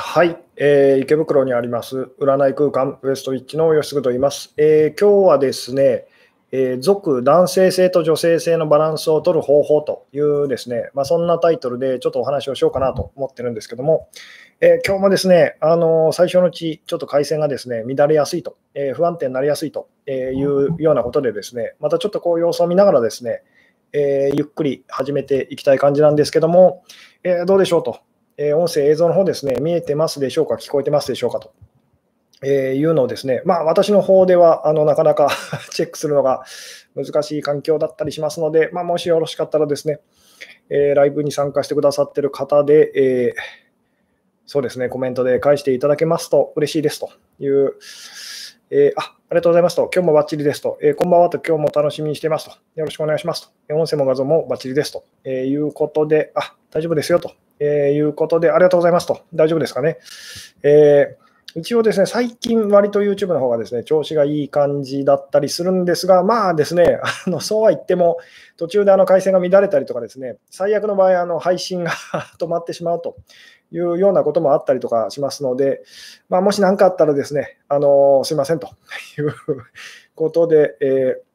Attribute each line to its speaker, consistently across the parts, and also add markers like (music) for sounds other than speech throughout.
Speaker 1: はい、えー、池袋にあります占い空間ウエストウィッチの吉嗣と言います。えー、今日はですね、えー、族男性性と女性性のバランスを取る方法というですね、まあ、そんなタイトルでちょっとお話をしようかなと思ってるんですけども、えー、今日もですね、あのー、最初のうち、ちょっと回線がですね乱れやすいと、え不安定になりやすいというようなことでですね、またちょっとこう様子を見ながらですね、えゆっくり始めていきたい感じなんですけども、えどうでしょうと。え音声、映像の方ですね、見えてますでしょうか、聞こえてますでしょうかと。え、いうのをですね、まあ、私の方ではあのなかなか (laughs) チェックするのが難しい環境だったりしますので、まあ、もしよろしかったらですね、えー、ライブに参加してくださってる方で、えー、そうですね、コメントで返していただけますと嬉しいですという、えー、あありがとうございますと、今日もバッチリですと、え、こんばんはと、今日も楽しみにしていますと、よろしくお願いしますと、音声も画像もバッチリですと、えいうことで、あ、大丈夫ですよと、えーいうことで、ありがとうございますと、大丈夫ですかね。えー一応ですね、最近割と YouTube の方がですね、調子がいい感じだったりするんですが、まあですね、あのそうは言っても、途中であの回線が乱れたりとかですね、最悪の場合、あの配信が (laughs) 止まってしまうというようなこともあったりとかしますので、まあ、もし何かあったらですね、あのすいませんということで、えー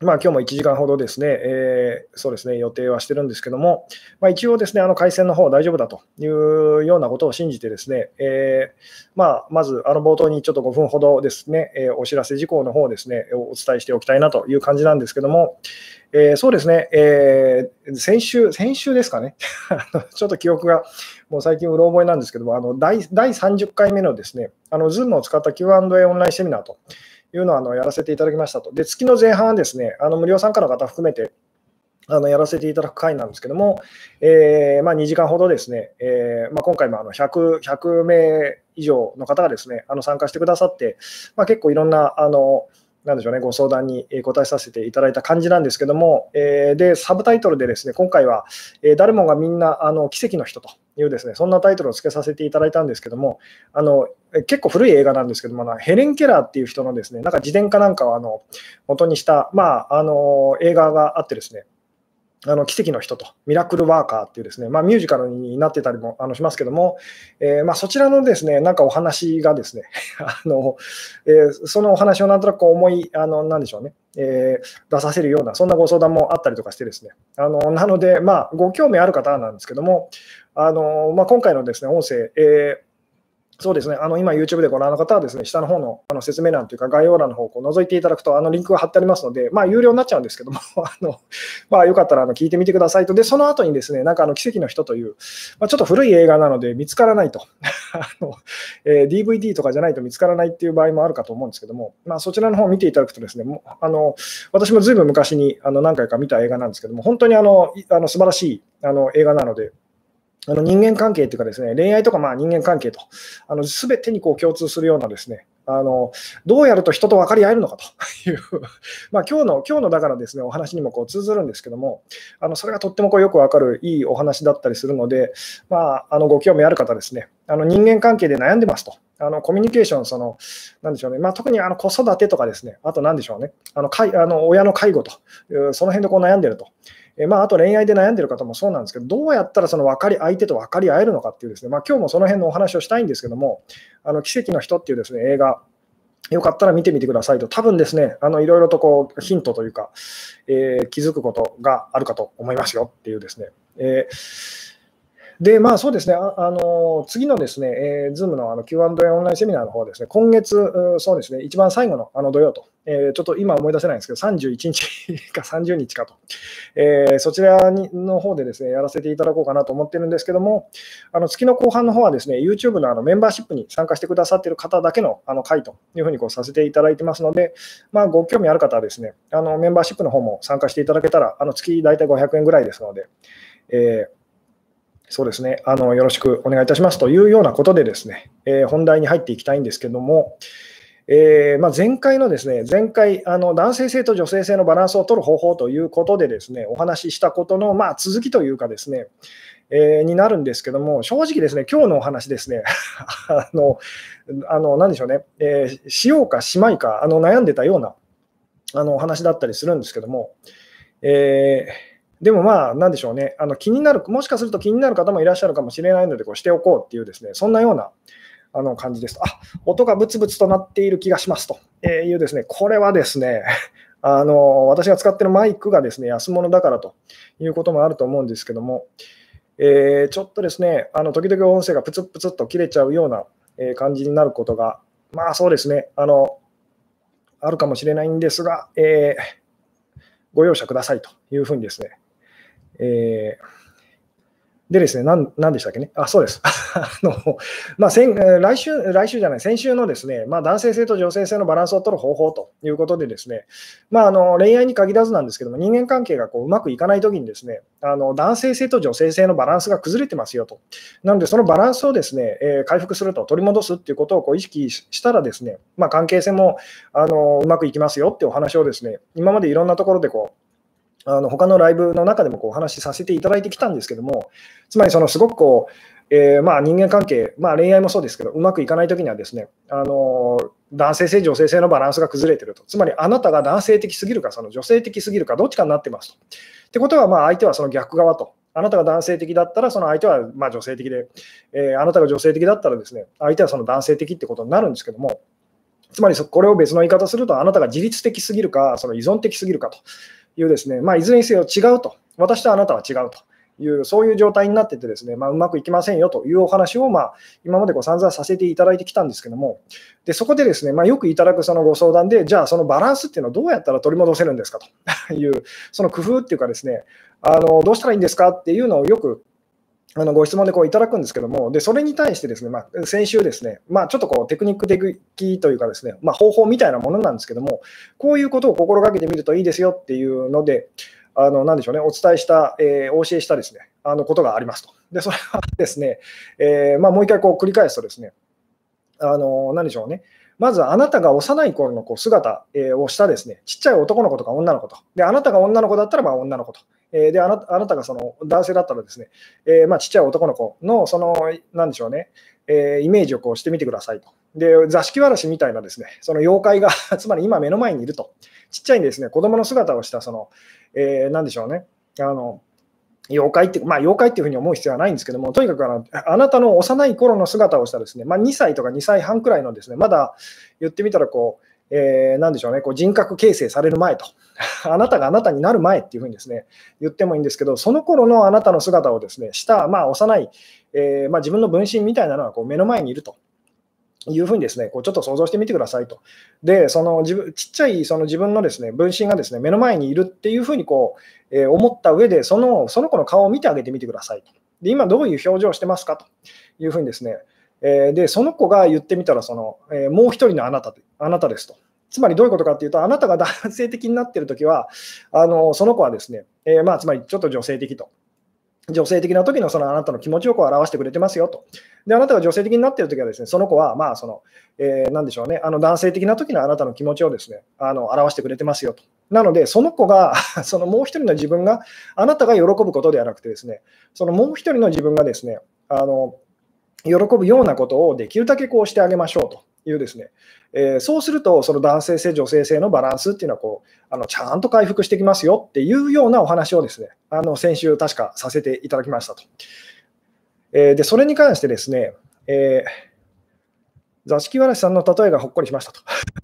Speaker 1: まあ、今日も1時間ほどですね、えー、そうですね、予定はしてるんですけども、まあ、一応ですね、あの回線の方大丈夫だというようなことを信じてですね、えー、まあ、まずあの冒頭にちょっと5分ほどですね、えー、お知らせ事項の方ですね、お伝えしておきたいなという感じなんですけども、えー、そうですね、えー、先週、先週ですかね、(laughs) ちょっと記憶がもう最近うろ覚えなんですけども、あの第第30回目のですね、あの Zoom を使った Q&A オンラインセミナーと。いうのをあのやらせていただきましたと。で、月の前半はですね、あの無料参加の方含めて、あのやらせていただく会なんですけども、えー、まあ、2時間ほどですね、えー、まあ、今回もあの 100, 100名以上の方がですねあの参加してくださって、まあ、結構いろんなあのなんでしょうね、ご相談に答えさせていただいた感じなんですけども、えー、で、サブタイトルでですね、今回は、えー、誰もがみんなあの奇跡の人というですね、そんなタイトルを付けさせていただいたんですけども、あの結構古い映画なんですけども、ヘレン・ケラーっていう人のですね、なんか自伝かなんかをあの元にした、まあ、あの映画があってですね、あの奇跡の人と、ミラクルワーカーっていうですね、まあ、ミュージカルになってたりもあのしますけども、えー、まあ、そちらのですね、なんかお話がですね、(laughs) あのえー、そのお話をなんとなく思い、あのなんでしょうね、えー、出させるような、そんなご相談もあったりとかしてですね、あのなので、まあ、ご興味ある方なんですけども、あのまあ、今回のですね、音声、えーそうですね、あの今、YouTube でご覧の方はですね、下の方のあの説明欄というか、概要欄の方をこう覗いていただくと、あのリンクが貼ってありますので、まあ、有料になっちゃうんですけども、(laughs) あのまあ、よかったらあの聞いてみてくださいと。で、その後にですね、なんかあの奇跡の人という、まあ、ちょっと古い映画なので見つからないと (laughs) あの、えー、DVD とかじゃないと見つからないっていう場合もあるかと思うんですけども、まあ、そちらの方を見ていただくとですね、もあの私もずいぶん昔にあの何回か見た映画なんですけども、本当にあのあの素晴らしいあの映画なので、あの人間関係というかですね、恋愛とかまあ人間関係と、あの全てにこう共通するようなですね、あのどうやると人と分かり合えるのかと (laughs) いうまあ今日の、今日のだからですね、お話にもこう通ずるんですけども、あのそれがとってもこうよく分かるいいお話だったりするので、まあ、あのご興味ある方ですね、あの人間関係で悩んでますと。あのコミュニケーション、その、なんでしょうね、まあ、特にあの子育てとかですね、あとなんでしょうね、あのかいあの親の介護と、その辺でこう悩んでると。えまあ、あと恋愛で悩んでる方もそうなんですけど、どうやったらその分かり相手と分かり合えるのかっていうですね、まあ、今日もその辺のお話をしたいんですけども、あの奇跡の人っていうですね映画、よかったら見てみてくださいと、多分ですね、あのいろいろとこうヒントというか、えー、気づくことがあるかと思いますよっていうですね。えーで、まあそうですね、ああの次のですね、えー、Zoom のあの Q&A オンラインセミナーの方はですね、今月、そうですね、一番最後のあの土曜と、えー、ちょっと今思い出せないんですけど、31日か30日かと、えー、そちらにの方でですね、やらせていただこうかなと思ってるんですけども、あの月の後半の方はですね、YouTube のあのメンバーシップに参加してくださっている方だけのあの会というふうにこうさせていただいてますので、まあ、ご興味ある方はですね、あのメンバーシップの方も参加していただけたら、あの月大体500円ぐらいですので、えーそうですね。あの、よろしくお願いいたしますというようなことで、ですね、えー、本題に入っていきたいんですけども、えー、まあ、前回のですね、前回、あの男性性と女性性のバランスを取る方法ということでですね、お話ししたことの、まあ、続きというかですね、えー、になるんですけども、正直ですね、今日のお話ですね、(laughs) あの、あの何でしょうね、えー、しようかしまいかあの悩んでたようなあのお話だったりするんですけども、えーでもまあ、なんでしょうね、あの気になる、もしかすると気になる方もいらっしゃるかもしれないので、こうしておこうっていうですね、そんなようなあの感じです。あ音がブツブツとなっている気がしますと。いうですね、これはですね、(laughs) あの私が使ってるマイクがですね、安物だからということもあると思うんですけども、えー、ちょっとですね、あの時々音声がプツプツと切れちゃうような感じになることが、まあそうですね、あのあるかもしれないんですが、えー、ご容赦くださいというふうにですね、えーでですね、なんなんでしたっけね、あそうです。(laughs) あのまあ、先来週、来週じゃない、先週のですね、まあ、男性性と女性性のバランスを取る方法ということで、ですね、まあ、あの恋愛に限らずなんですけども、人間関係がこううまくいかないときにですね、あの男性性と女性性のバランスが崩れてますよと。なので、そのバランスをですね、えー、回復すると、取り戻すっていうことをこう意識したらですね、まあ、関係性もあのうまくいきますよってお話をですね、今までいろんなところでこうあの他のライブの中でもこうお話しさせていただいてきたんですけども、つまりそのすごくこう、えー、まあ人間関係、まあ、恋愛もそうですけど、うまくいかないときにはですね、あの男性性、女性性のバランスが崩れてると、つまりあなたが男性的すぎるか、その女性的すぎるか、どっちかになってますと。ってことは、相手はその逆側と。あなたが男性的だったら、その相手はま女性的で、えー、あなたが女性的だったらですね、相手はその男性的ってことになるんですけども、つまりこれを別の言い方すると、あなたが自律的すぎるか、その依存的すぎるかと。いうですね、まあ、いずれにせよ違うと、私とあなたは違うという、そういう状態になっててですね、まあ、うまくいきませんよというお話を、まあ、今までこう散々させていただいてきたんですけども、でそこでですね、まあ、よくいただくそのご相談で、じゃあそのバランスっていうのはどうやったら取り戻せるんですかという、その工夫っていうかですね、あのどうしたらいいんですかっていうのをよくあのご質問でこういただくんですけども、でそれに対してですね、まあ、先週ですね、まあ、ちょっとこうテクニック的というかですね、まあ、方法みたいなものなんですけども、こういうことを心がけてみるといいですよっていうので、あのなでしょうね、お伝えした、えー、お教えしたですね、あのことがありますと。で、それはですね、えー、まあ、もう一回こう繰り返すとですね、あの何でしょうね、まずあなたが幼い頃のこう姿をしたですね、ちっちゃい男の子とか女の子と。で、あなたが女の子だったらまあ女の子と。であなたがその男性だったらですね、えー、まあ、ちっちゃい男の子のその、なんでしょうね、えー、イメージをこうしてみてくださいと。で、座敷わらしみたいなですね、その妖怪が (laughs) つまり今目の前にいると。ちっちゃいですね、子供の姿をしたその、えー、なんでしょうね、あの、妖怪って、まあ、妖怪っていうふうに思う必要はないんですけども、とにかくあのあなたの幼い頃の姿をしたですね、まあ、2歳とか2歳半くらいのですね、まだ言ってみたらこう、えー、なんでしょうね、こう人格形成される前と、(laughs) あなたがあなたになる前っていうふうにですね、言ってもいいんですけど、その頃のあなたの姿をですね、した、まあ、幼い、えー、まあ、自分の分身みたいなのがこう目の前にいると。いうふうにですね、こうちょっと想像してみてくださいと。で、その自分ちっちゃいその自分のですね分身がですね目の前にいるっていうふうにこう、えー、思った上でその、その子の顔を見てあげてみてくださいと。で、今どういう表情をしてますかというふうにですね、えー、で、その子が言ってみたらその、えー、もう一人のあなたあなたですと。つまりどういうことかっていうと、あなたが男性的になっているときは、あのその子はですね、えまあ、つまりちょっと女性的と。女性的な時のそのあなたの気持ちをこう表してくれてますよと。で、あなたが女性的になっているときはですね、その子は、まあ、その、えー、なんでしょうね、あの男性的な時のあなたの気持ちをですね、あの表してくれてますよと。なので、その子が、(laughs) そのもう一人の自分が、あなたが喜ぶことではなくてですね、そのもう一人の自分がですね、あの喜ぶようなことをできるだけこうしてあげましょうと。いうですね、えー、そうすると、その男性性、女性性のバランスっていうのはこうあのちゃんと回復してきますよっていうようなお話をですね、あの先週、確かさせていただきましたと。えー、でそれに関してですね、えー、座敷わらしさんの例えがほっこりしましたと。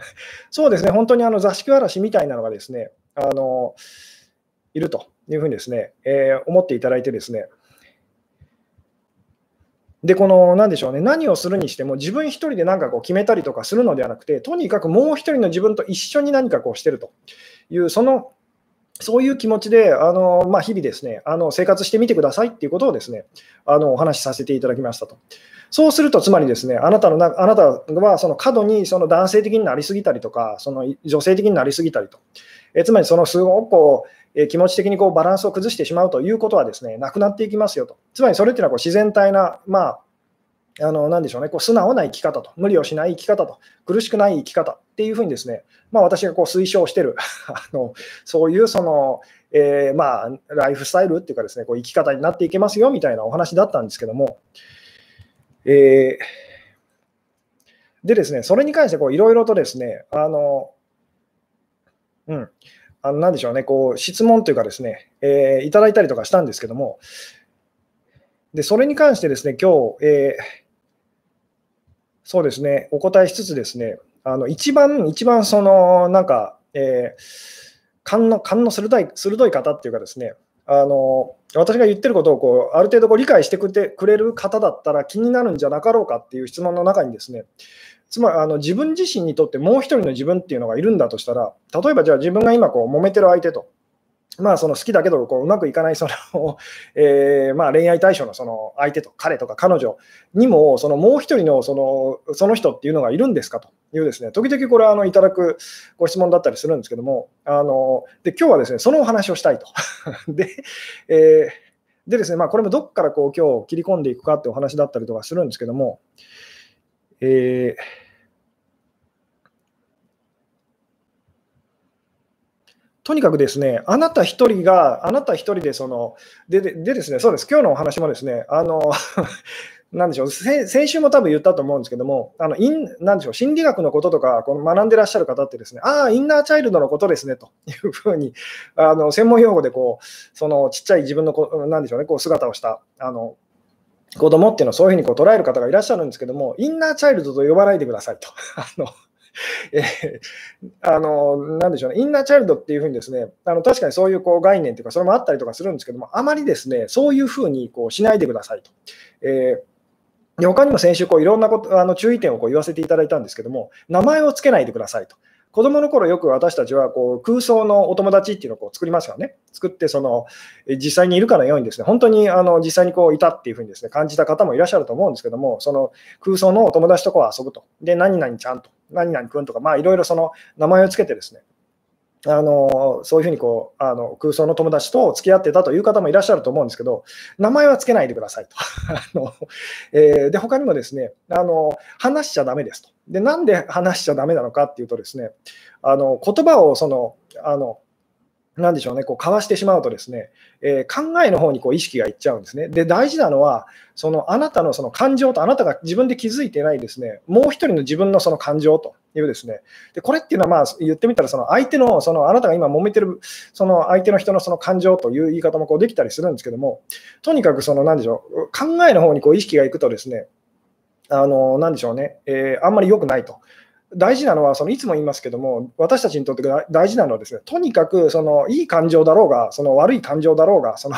Speaker 1: (laughs) そうですね、本当にあの座敷わらしみたいなのがですね、あのいるというふうにですね、えー、思っていただいてですね、で、この、なんでしょうね、何をするにしても、自分一人で何かこう決めたりとかするのではなくて、とにかくもう一人の自分と一緒に何かこうしてると。いう、その、そういう気持ちで、あのまあ、日々ですね、あの生活してみてくださいっていうことをですね、あのお話しさせていただきましたと。そうすると、つまりですね、あなたのなあなたはその過度にその男性的になりすぎたりとか、その女性的になりすぎたりと、えつまりそのすごくこう、え気持ち的にこうバランスを崩してしまうということはですね、なくなっていきますよと。つまりそれっていうのはこう自然体な、まあ、あのなでしょうね、こう素直な生き方と、無理をしない生き方と、苦しくない生き方っていうふうにですね、まあ、私がこう推奨してる (laughs) あの、そういうその、えー、まあ、ライフスタイルっていうかですね、こう生き方になっていけますよみたいなお話だったんですけども、えー、でですね、それに関していろいろとですね、あの、うん、あのなんでしょうね、こう質問というかですね、えー、いただいたりとかしたんですけども、でそれに関してですね、今日、えー、そうですね、お答えしつつですね、あの一番、一番その、なんか、えー、勘の勘の鋭い鋭い方っていうかですね、あの私が言ってることをこうある程度こう理解してくれくれる方だったら気になるんじゃなかろうかっていう質問の中にですね、つまりあの自分自身にとってもう一人の自分っていうのがいるんだとしたら、例えばじゃあ自分が今こう揉めてる相手と、まあ、その好きだけどこううまくいかないそのえー、まあ恋愛対象のその相手と彼とか彼女にもそのもう一人のそのその人っていうのがいるんですかというですね時々これあのいただくご質問だったりするんですけどもあので今日はですねそのお話をしたいと。(laughs) で,、えー、でですねまあ、これもどこからこう今日切り込んでいくかってお話だったりとかするんですけども、えーとにかくですね、あなた一人が、あなた一人でその、でででですね、そうです、今日のお話もですね、あの、(laughs) なんでしょう、先週も多分言ったと思うんですけども、あのインなんでしょう。心理学のこととかこの学んでらっしゃる方ってですね、ああ、インナーチャイルドのことですねというふうに、あの専門用語でこう、そのちっちゃい自分のこなんでしょうね、こう姿をしたあの子供っていうのをそういうふうにこう捉える方がいらっしゃるんですけども、インナーチャイルドと呼ばないでくださいと。(laughs) あのえー、あの、なんでしょうね、インナーチャイルドっていうふうにですね、あの確かにそういうこう概念というか、それもあったりとかするんですけども、あまりですね、そういうふうにこうしないでくださいと。えーで他にも先週こういろんなことあの注意点をこう言わせていただいたんですけども、名前をつけないでくださいと。子供の頃よく私たちはこう空想のお友達っていうのをこう作りますよね。作ってその実際にいるかのようにですね、本当にあの実際にこういたっていうふうにですね感じた方もいらっしゃると思うんですけども、その空想のお友達とこう遊ぶと。で、何々ちゃんと、何々くんとか、まあいろいろその名前をつけてですね、あのそういうふうにこうあの空想の友達と付き合ってたという方もいらっしゃると思うんですけど、名前はつけないでくださいと。(laughs) あのえー、で他にもですねあの、話しちゃだめですと。で、なんで話しちゃだめなのかっていうとですね、あの言葉をそのあのなでしょうね、こう交わしてしまうとですね、えー、考えの方にこう意識がいっちゃうんですね。で、大事なのは、そのあなたのその感情とあなたが自分で気づいてないですね、もう一人の自分のその感情というですね、でこれっていうのはまあ言ってみたら、その相手の、そのあなたが今揉めてる、その相手の人のその感情という言い方もこうできたりするんですけども、とにかくその、なんでしょう、考えの方にこう意識がいくとですね、あの、なんでしょうね、えー、あんまり良くないと。大事なのは、そのいつも言いますけども、私たちにとって大事なのはですね、とにかくそのいい感情だろうが、その悪い感情だろうが、その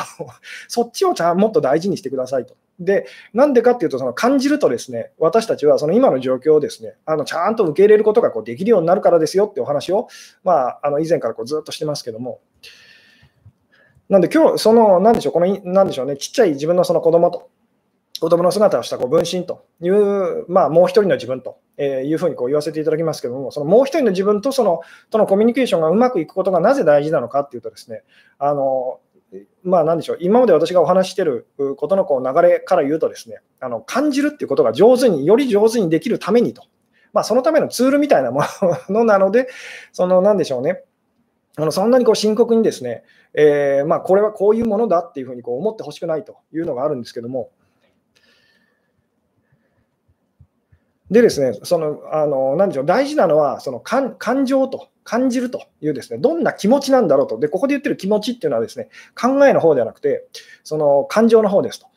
Speaker 1: そっちをちゃんもっと大事にしてくださいと。で、なんでかっていうと、その感じるとですね、私たちはその今の状況をですね、あのちゃんと受け入れることがこうできるようになるからですよってお話を、まあ、あの以前からこうずっとしてますけども、なんで今日、その、なんでしょう、この、なんでしょうね、ちっちゃい自分のその子供と、子供の姿をしたこう分身という、まあ、もう一人の自分というふうにこう言わせていただきますけども、そのもう一人の自分とそのとのコミュニケーションがうまくいくことがなぜ大事なのかっていうとですね、あのまあ、なんでしょう、今まで私がお話していることのこう流れから言うとですね、あの感じるっていうことが上手に、より上手にできるためにと、まあ、そのためのツールみたいなものなので、(laughs) そのなんでしょうね、あのそんなにこう深刻にですね、えー、まあ、これはこういうものだっていうふうにこう思ってほしくないというのがあるんですけども、でですね、その、あの、なでしょう、大事なのは、その感感情と、感じるというですね、どんな気持ちなんだろうと。で、ここで言ってる気持ちっていうのはですね、考えの方ではなくて、その感情の方ですと。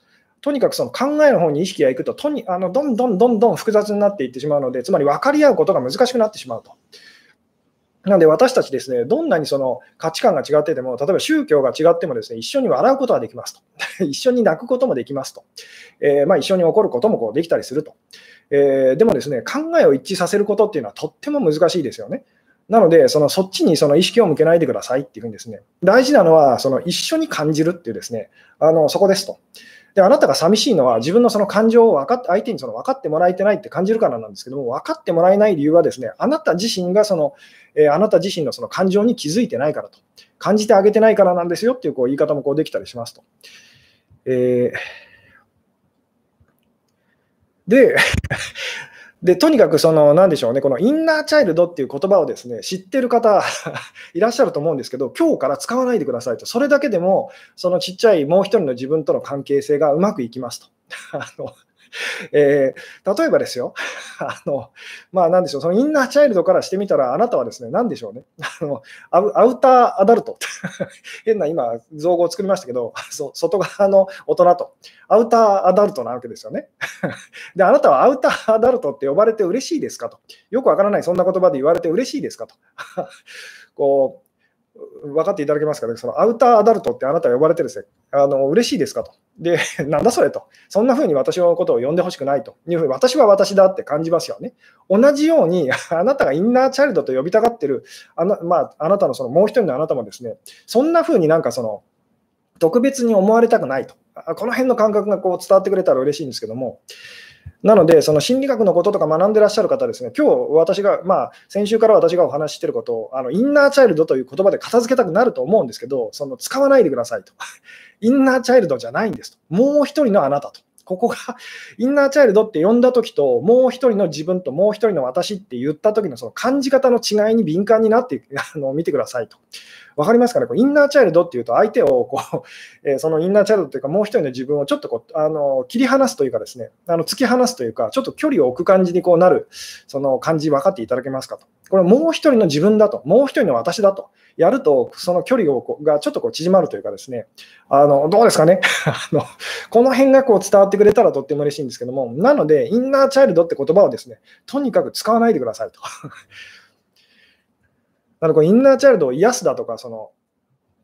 Speaker 1: とにかくその考えの方に意識がいくと、とにあのどんどんどんどん複雑になっていってしまうので、つまり分かり合うことが難しくなってしまうと。なので私たちですね、どんなにその価値観が違ってても、例えば宗教が違ってもですね、一緒に笑うことができますと。(laughs) 一緒に泣くこともできますと。えー、まあ、一緒に怒ることもこうできたりすると。えー、でもですね、考えを一致させることっていうのはとっても難しいですよね。なので、そのそっちにその意識を向けないでくださいっていうふうにですね、大事なのはその一緒に感じるっていうですね、あのそこですと。で、あなたが寂しいのは自分のその感情を分かって相手にその分かってもらえてないって感じるからなんですけども、分かってもらえない理由はですね、あなた自身がその、えー、あなた自身のその感情に気づいてないからと、感じてあげてないからなんですよっていうこう言い方もこうできたりしますと。えーで、(laughs) でとにかくその、なんでしょうね、このインナーチャイルドっていう言葉をですね知ってる方 (laughs) いらっしゃると思うんですけど、今日から使わないでくださいと、それだけでも、そのちっちゃいもう一人の自分との関係性がうまくいきますと。(laughs) あの (laughs) えー、例えばですよ、(laughs) あのまあ、なんでしょう、そのインナーチャイルドからしてみたら、あなたはですね、なんでしょうね、(laughs) あのアウターアダルト、変な今、造語を作りましたけど、そ外側の大人と、アウターアダルトなわけですよね。で、あなたはアウターアダルトって呼ばれて嬉しいですかと、よくわからない、そんな言葉で言われて嬉しいですかと。こう分かっていただけますかね、そのアウターアダルトってあなたは呼ばれてるんですよ。あの嬉しいですかと。で、(laughs) なんだそれと。そんな風に私のことを呼んでほしくないというふうに、私は私だって感じますよね。同じように、(laughs) あなたがインナーチャイルドと呼びたがってる、あな,、まあ、あなたのそのもう一人のあなたもですね、そんな風になんかその、特別に思われたくないと。この辺の感覚がこう伝わってくれたら嬉しいんですけども、なので、その心理学のこととか学んでらっしゃる方ですね、今日私が、まあ、先週から私がお話ししてることを、あのインナーチャイルドという言葉で片付けたくなると思うんですけど、その使わないでくださいと。インナーチャイルドじゃないんですと。もう一人のあなたと。ここがインナーチャイルドって呼んだときと、もう一人の自分ともう一人の私って言ったときのその感じ方の違いに敏感になってあの見てくださいと。わかりますかね？こうインナーチャイルドっていうと、相手をこう、(laughs) えー、そのインナーチャイルドというか、もう一人の自分をちょっとこうあの切り離すというかですね、あの突き放すというか、ちょっと距離を置く感じにこうなる、その感じ分かっていただけますかと。これもう一人の自分だと、もう一人の私だと。やると、その距離をこがちょっとこう縮まるというかですね、あのどうですかね？(laughs) あの、この辺がこう伝わってくれたらとっても嬉しいんですけども、なので、インナーチャイルドって言葉をですね、とにかく使わないでくださいと。なので、インナーチャイルドを癒すだとか、その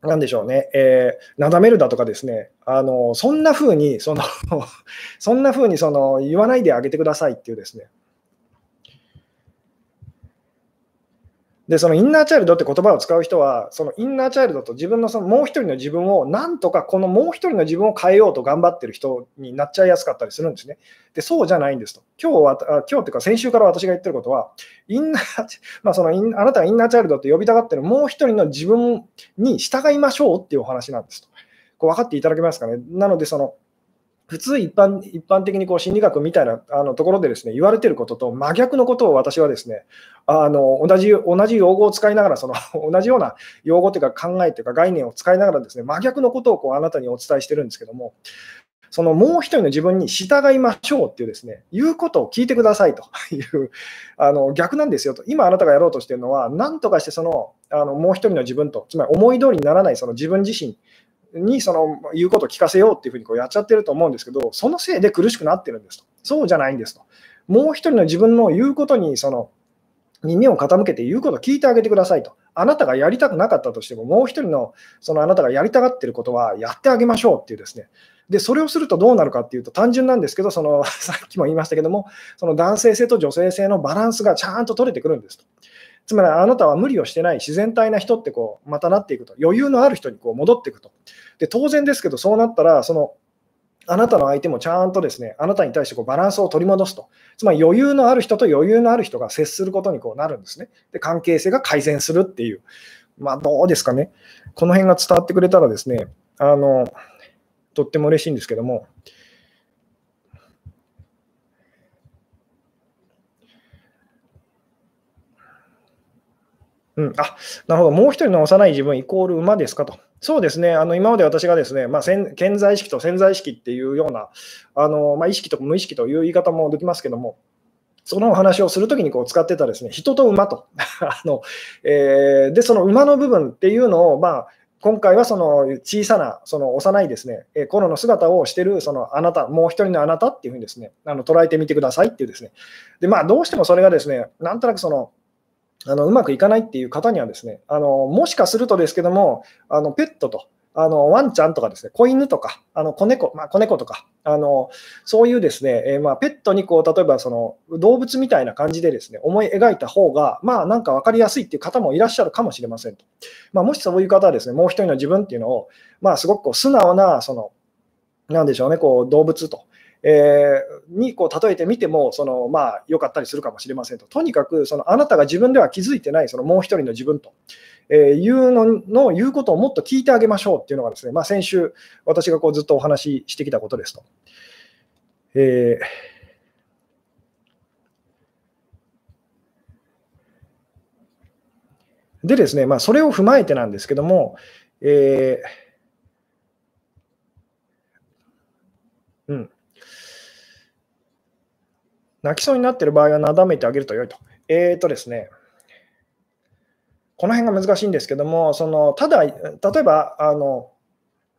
Speaker 1: なんでしょうね、えー、なだめるだとかですね、あのそんな風に、その (laughs) そんな風にその言わないであげてくださいっていうですね、で、そのインナーチャイルドって言葉を使う人は、そのインナーチャイルドと自分のそのもう一人の自分を、なんとかこのもう一人の自分を変えようと頑張ってる人になっちゃいやすかったりするんですね。で、そうじゃないんですと。今日は、今日っていうか先週から私が言ってることは、インナー、まあ、そのインあなたがインナーチャイルドって呼びたがってるもう一人の自分に従いましょうっていうお話なんですと。こう分かっていただけますかね。なので、その、普通一般一般的にこう心理学みたいなあのところでですね言われていることと真逆のことを私はですねあの同じ同じ用語を使いながらその (laughs) 同じような用語というか考えというか概念を使いながらですね真逆のことをこうあなたにお伝えしてるんですけどもそのもう一人の自分に従いましょうっていうですね、言うことを聞いてくださいと (laughs) いう、あの逆なんですよと。今あなたがやろうとしているのは、何とかしてそのあのもう一人の自分と、つまり思い通りにならないその自分自身にその言うことを聞かせようっていうふうにこうやっちゃってると思うんですけど、そのせいで苦しくなってるんですと。そうじゃないんですと。もう一人の自分の言うことにその耳を傾けて言うことを聞いてあげてくださいと。あなたがやりたくなかったとしても、もう一人のそのあなたがやりたがってることはやってあげましょうっていうですね。で、それをするとどうなるかっていうと、単純なんですけど、その (laughs) さっきも言いましたけども、その男性性と女性性のバランスがちゃんと取れてくるんですと。つまりあなたは無理をしてない自然体な人ってこうまたなっていくと、余裕のある人にこう戻っていくと。で当然ですけど、そうなったら、そのあなたの相手もちゃんとですね、あなたに対してこうバランスを取り戻すと。つまり余裕のある人と余裕のある人が接することにこうなるんですね。で、関係性が改善するっていう。まあ、どうですかね。この辺が伝わってくれたらですね、あの、とっても嬉しいんですけども、うん、あなるほど、もう一人の幼い自分イコール馬ですかと。そうですね、あの今まで私がですね、まあ、潜在意識と潜在意識っていうような、あのまあ、意識と無意識という言い方もできますけども、そのお話をするときにこう使ってたですね、人と馬と。(laughs) あのえー、で、その馬の部分っていうのを、まあ、今回はその小さな、その幼いですね、頃の姿をしてるそのあなた、もう一人のあなたっていうふうにですね、あの捉えてみてくださいっていうですね。で、まあ、どうしてもそれがですね、なんとなくその、あのうまくいかないっていう方にはですね、あのもしかするとですけども、あのペットと、あのワンちゃんとかですね、子犬とか、あの子猫、まあ、子猫とか、あのそういうですね、えー、まあ、ペットにこう例えばその動物みたいな感じでですね、思い描いた方が、まあなんか分かりやすいっていう方もいらっしゃるかもしれませんと。まあ、もしそういう方はですね、もう一人の自分っていうのを、まあ、すごくこう素直な、その、なんでしょうね、こう動物と。えー、にこう例えてみてもその、まあ、良かったりするかもしれませんと。とにかくそのあなたが自分では気づいてないそのもう一人の自分と、えー、いうのの言うことをもっと聞いてあげましょうっていうのがですね、まあ、先週私がこうずっとお話ししてきたことですと。えーでですね、まあ、それを踏まえてなんですけども、えー、うん。泣きそうになっている場合はなだめてあげると良いと。えっ、ー、とですね、この辺が難しいんですけども、そのただ、例えば、あの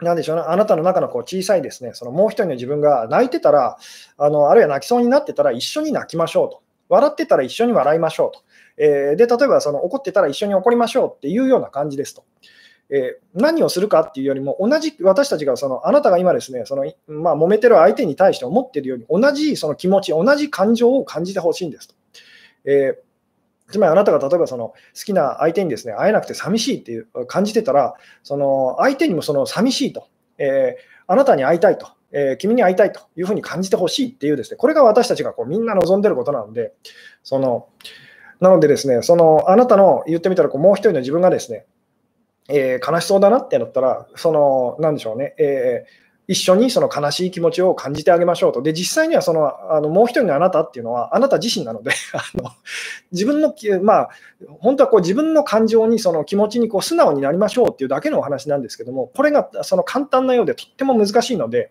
Speaker 1: なでしょうね、あなたの中のこう小さいですね、そのもう一人の自分が泣いてたらあの、あるいは泣きそうになってたら一緒に泣きましょうと。笑ってたら一緒に笑いましょうと。えー、で、例えばその怒ってたら一緒に怒りましょうっていうような感じですと。えー、何をするかっていうよりも、同じ私たちがそのあなたが今ですね、そのまあ、揉めてる相手に対して思っているように、同じその気持ち、同じ感情を感じてほしいんですと。えーつまりあなたが例えばその好きな相手にですね会えなくて寂しいっていう感じてたら、その相手にもその寂しいと、えー、あなたに会いたいと、えー、君に会いたいというふうに感じてほしいっていうですね、これが私たちがこうみんな望んでることなので、そのなのでですね、そのあなたの言ってみたらこうもう一人の自分がですね、えー、悲しそうだなってなったら、その、なんでしょうね、えー、一緒にその悲しい気持ちを感じてあげましょうと。で、実際にはそのあのもう一人のあなたっていうのは、あなた自身なので (laughs) あの自分の、まあ、本当はこう自分の感情に、その気持ちにこう素直になりましょうっていうだけのお話なんですけども、これがその簡単なようでとっても難しいので、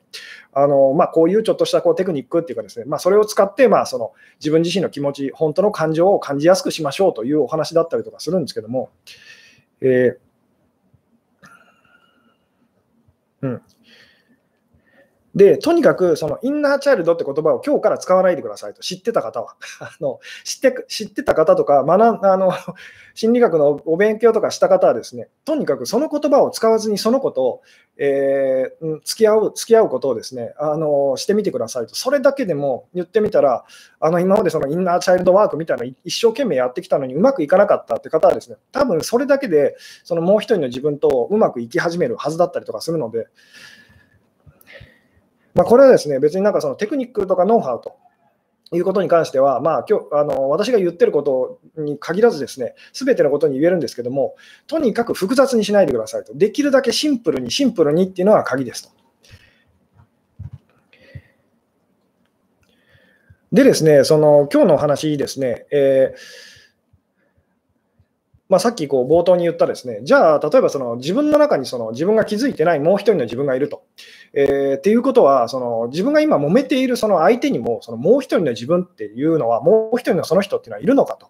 Speaker 1: あのまあ、こういうちょっとしたこうテクニックっていうかですね、まあ、それを使って、まあ、その自分自身の気持ち、本当の感情を感じやすくしましょうというお話だったりとかするんですけども、えーうん、で、とにかく、そのインナーチャイルドって言葉を今日から使わないでくださいと、知ってた方は。(laughs) あの知って知ってた方とか学あの、(laughs) 心理学のお勉強とかした方はですね、とにかくその言葉を使わずにそのこと、えー、付き合う、付き合うことをですね、あのしてみてくださいと。それだけでも言ってみたら、あの今までそのインナーチャイルドワークみたいな一生懸命やってきたのにうまくいかなかったって方はですね、多分それだけで、そのもう一人の自分とうまくいき始めるはずだったりとかするので、まあ、これはですね、別になんかそのテクニックとかノウハウということに関しては、まあ、今日あの私が言ってることに限らずですね、すべてのことに言えるんですけども、とにかく複雑にしないでくださいと。できるだけシンプルに、シンプルにっていうのが鍵ですと。でですね、その今日のお話ですね、えーまあ、さっきこう冒頭に言ったですね、じゃあ、例えばその自分の中にその自分が気づいてないもう一人の自分がいると。えー、っていうことは、その自分が今揉めているその相手にも、そのもう一人の自分っていうのは、もう一人のその人っていうのはいるのかと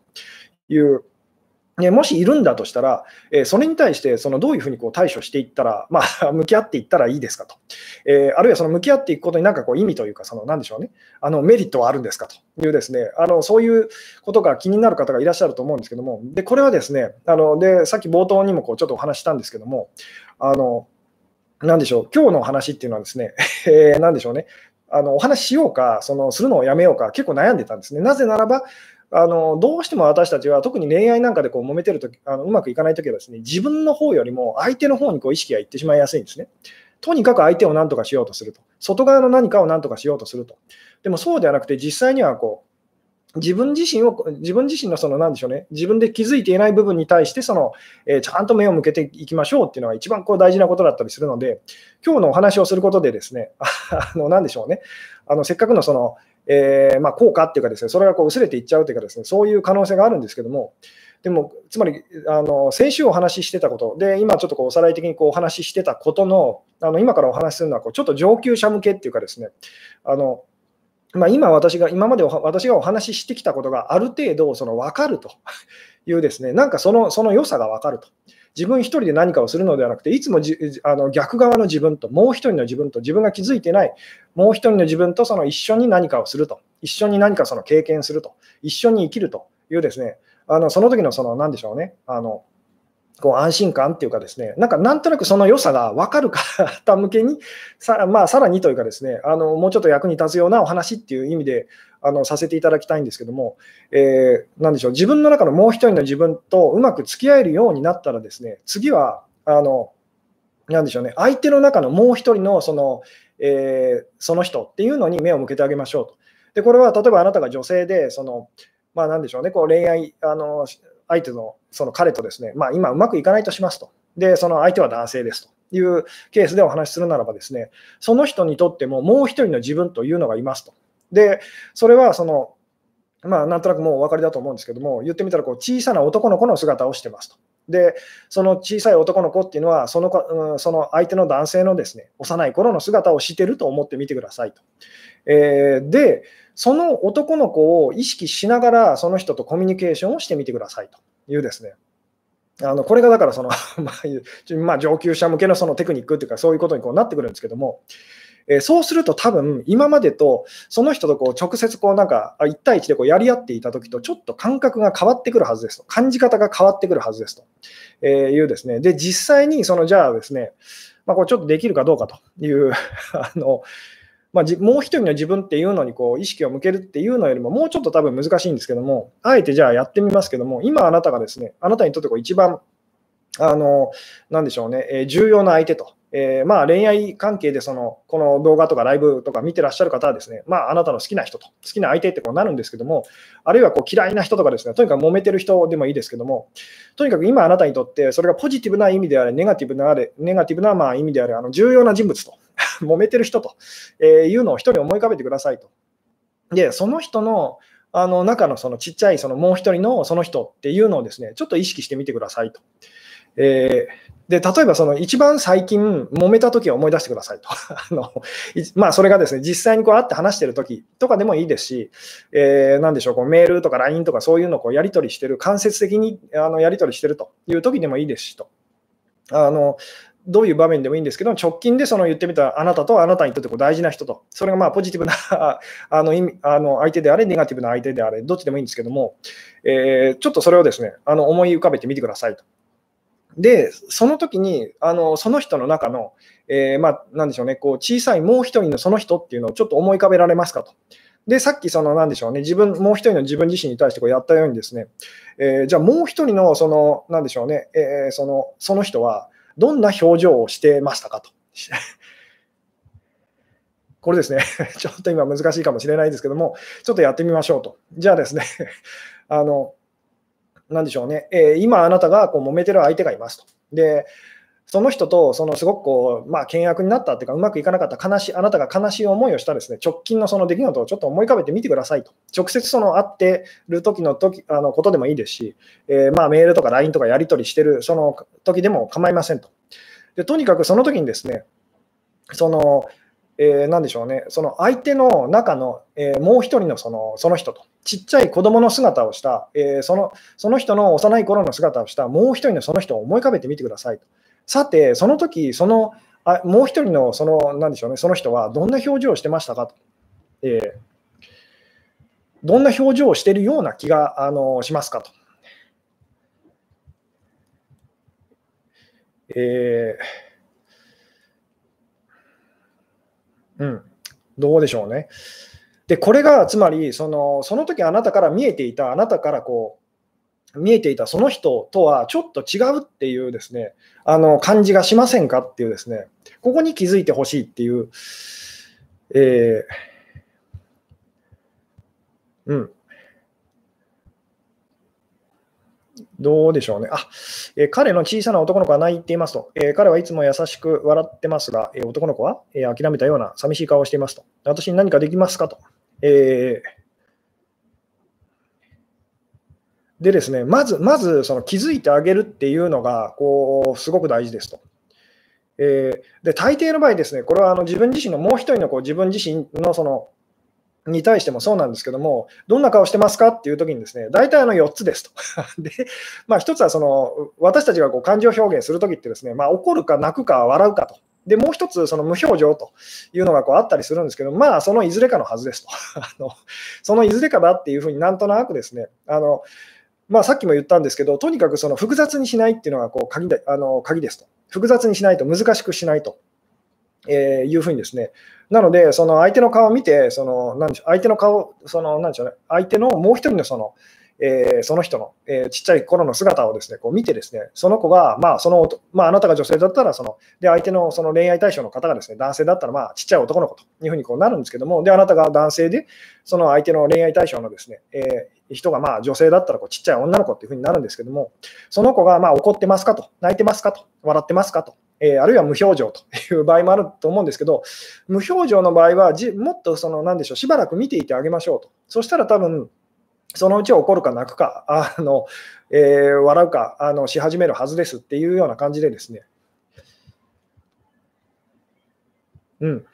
Speaker 1: いう、もしいるんだとしたら、え、それに対してそのどういうふうにこう対処していったら、まあ、(laughs) 向き合っていったらいいですかと、え、あるいはその向き合っていくことになんかこう意味というか、その何でしょうね、あのメリットはあるんですかというですね、あのそういうことが気になる方がいらっしゃると思うんですけども、でこれはですね、あのでさっき冒頭にもこうちょっとお話したんですけども、あのなでしょう、今日のお話っていうのはですね、(laughs) えー、でしょうね、あのお話ししようか、そのするのをやめようか、結構悩んでたんですね。なぜならば、あのどうしても私たちは特に恋愛なんかでこう揉めてるときあのうまくいかないときはですね自分の方よりも相手の方にこう意識がいってしまいやすいんですね。とにかく相手を何とかしようとすると。外側の何かを何とかしようとすると。でもそうではなくて実際にはこう自分自身を、自分自身のその、なんでしょうね、自分で気づいていない部分に対して、その、えー、ちゃんと目を向けていきましょうっていうのが一番こう大事なことだったりするので、今日のお話をすることでですね、あの、なんでしょうね、あの、せっかくのその、えー、まあ、効果っていうかですね、それがこう薄れていっちゃうというかですね、そういう可能性があるんですけども、でも、つまり、あの先週お話ししてたこと、で、今ちょっとこうおさらい的にこうお話ししてたことの、あの今からお話しするのはこう、ちょっと上級者向けっていうかですね、あのまあ、今私が、今まで私がお話ししてきたことがある程度その分かるというですね、なんかそのその良さが分かると。自分一人で何かをするのではなくて、いつもじあの逆側の自分と、もう一人の自分と、自分が気づいてない、もう一人の自分とその一緒に何かをすると、一緒に何かその経験すると、一緒に生きるというですね、あのその時のその何でしょうね、あのこう安心感っていうかですね、なんかなんとなくその良さが分かる方向けに、さ, (laughs) まあ、さらにというかですねあの、もうちょっと役に立つようなお話っていう意味であのさせていただきたいんですけども、えー、なんでしょう、自分の中のもう一人の自分とうまく付き合えるようになったらですね、次は、あの、なんでしょうね、相手の中のもう一人のその、えー、その人っていうのに目を向けてあげましょうと。で、これは例えばあなたが女性で、その、まあ、なんでしょうね、こう恋愛、あの相手のその彼とですね、まあ、今うまくいかないとしますと。で、その相手は男性ですというケースでお話しするならばですね、その人にとってももう一人の自分というのがいますと。で、それはその、まあ、なんとなくもうお分かりだと思うんですけども、言ってみたらこう小さな男の子の姿をしてますと。で、その小さい男の子っていうのはその子、うん、その相手の男性のですね幼い頃の姿をしてると思ってみてくださいと。えー、で、その男の子を意識しながら、その人とコミュニケーションをしてみてくださいというですね。あのこれがだからその (laughs) まあ、上級者向けのそのテクニックっていうか、そういうことにこうなってくるんですけども、えー、そうすると多分今までとその人とこう直接こうなんか1対1でこうやり合っていた時とちょっと感覚が変わってくるはずですと。感じ方が変わってくるはずですと。えいうですね。で実際にそのじゃあですね、まあ、これちょっとできるかどうかという (laughs) あのまあ、もう一人の自分っていうのにこう意識を向けるっていうのよりももうちょっと多分難しいんですけども、あえてじゃあやってみますけども、今あなたがですね、あなたにとってこう一番、あの、なんでしょうね、え重要な相手と。えー、まあ恋愛関係でそのこの動画とかライブとか見てらっしゃる方はですね、まあ、あなたの好きな人と、好きな相手ってこうなるんですけども、あるいはこう嫌いな人とかですね、とにかく揉めてる人でもいいですけども、とにかく今あなたにとってそれがポジティブな意味であれ、ネガティブなあれネガティブなまあ意味であれ、あの重要な人物と、(laughs) 揉めてる人とえいうのを一人思い浮かべてくださいと。で、その人のあの中のそのちっちゃいそのもう一人のその人っていうのをですね、ちょっと意識してみてくださいと。えーで例えばその一番最近揉めた時を思い出してくださいと。(laughs) あの、まあ、それがですね実際にこう会って話してる時とかでもいいですし、えー、なんでしょうこうメールとか LINE とかそういうのをこうやり取りしてる間接的にあのやり取りしてるという時でもいいですしと。あのどういう場面でもいいんですけど、直近でその言ってみたあなたとあなたにとってこう大事な人と、それがまあポジティブな (laughs) あの意味あの相手であれ、ネガティブな相手であれ、どっちでもいいんですけども、えー、ちょっとそれをですねあの思い浮かべてみてくださいと。で、その時に、あのその人の中の、えー、まあ、なんでしょうね、こう小さいもう一人のその人っていうのをちょっと思い浮かべられますかと。で、さっき、その、なんでしょうね、自分、もう一人の自分自身に対してこうやったようにですね、えー、じゃあもう一人の、その、なんでしょうね、えー、その、その人は、どんな表情をしてましたかと。(laughs) これですね、(laughs) ちょっと今難しいかもしれないですけども、ちょっとやってみましょうと。じゃあですね、(laughs) あの、なんでしょうね、えー、今あなたがこう揉めてる相手がいますと。で、その人とそのすごくこう、まあ、険悪になったというか、うまくいかなかった悲しい、あなたが悲しい思いをしたですね直近のその出来事をちょっと思い浮かべてみてくださいと。直接その会ってる時の時あのことでもいいですし、えー、まあメールとか LINE とかやり取りしてるその時でも構いませんと。でとにかくその時にですね、その、えー、なんでしょうね、その相手の中の、えー、もう一人のそのその人と、ちっちゃい子供の姿をした、えー、そのその人の幼い頃の姿をしたもう一人のその人を思い浮かべてみてくださいと。さて、その時そのあもう一人のそのなんでしょうねその人はどんな表情をしてましたかと。えー、どんな表情をしているような気があのしますかと。えー、うん、どうでしょうね。で、これがつまりその、その時あなたから見えていた、あなたからこう、見えていたその人とはちょっと違うっていうですね、あの感じがしませんかっていうですね、ここに気づいてほしいっていう、えー、うん。どうでしょうね。あ、えー、彼の小さな男の子は泣いていますと。えー、彼はいつも優しく笑ってますが、えー、男の子は、え諦めたような寂しい顔をしていますと。私に何かできますかと。えでですね、まず、まずその気づいてあげるっていうのが、こう、すごく大事ですと。えで、大抵の場合ですね、これはあの自分自身のもう一人のこう自分自身のそのに対してもそうなんですけども、どんな顔してますかっていうときにですね、大体あの4つですと。(laughs) で、まあ、1つはその私たちがこう感情表現するときってですね、まあ、怒るか泣くか笑うかと。で、もう一つ、その無表情というのがこうあったりするんですけど、まあ、そのいずれかのはずですと。(laughs) あのそのいずれかだっていうふうになんとなくですね、あのまあ、さっきも言ったんですけど、とにかくその複雑にしないっていうのがこう鍵であの鍵ですと。複雑にしないと、難しくしないと。えー、いうふうにですね、なので、その相手の顔を見て、そのなんでしょう相手の顔、そのなんでしょうね、相手のもう一人のその、えー、その人の、えー、ちっちゃい頃の姿をですねこう見て、ですねその子が、まあそのまあ、あなたが女性だったらその、で相手のその恋愛対象の方がですね男性だったら、まあ、ちっちゃい男の子というふうにこうなるんですけども、であなたが男性で、その相手の恋愛対象のですね、えー、人がまあ女性だったらこうちっちゃい女の子っていうふうになるんですけども、その子がまあ怒ってますかと、泣いてますかと、笑ってますかと。えあるいは無表情という場合もあると思うんですけど、無表情の場合はじ、もっとその、なんでしょう、しばらく見ていてあげましょうと。そしたら多分、そのうち怒るか泣くか、あのえー、笑うかあのし始めるはずですっていうような感じでですね、うん、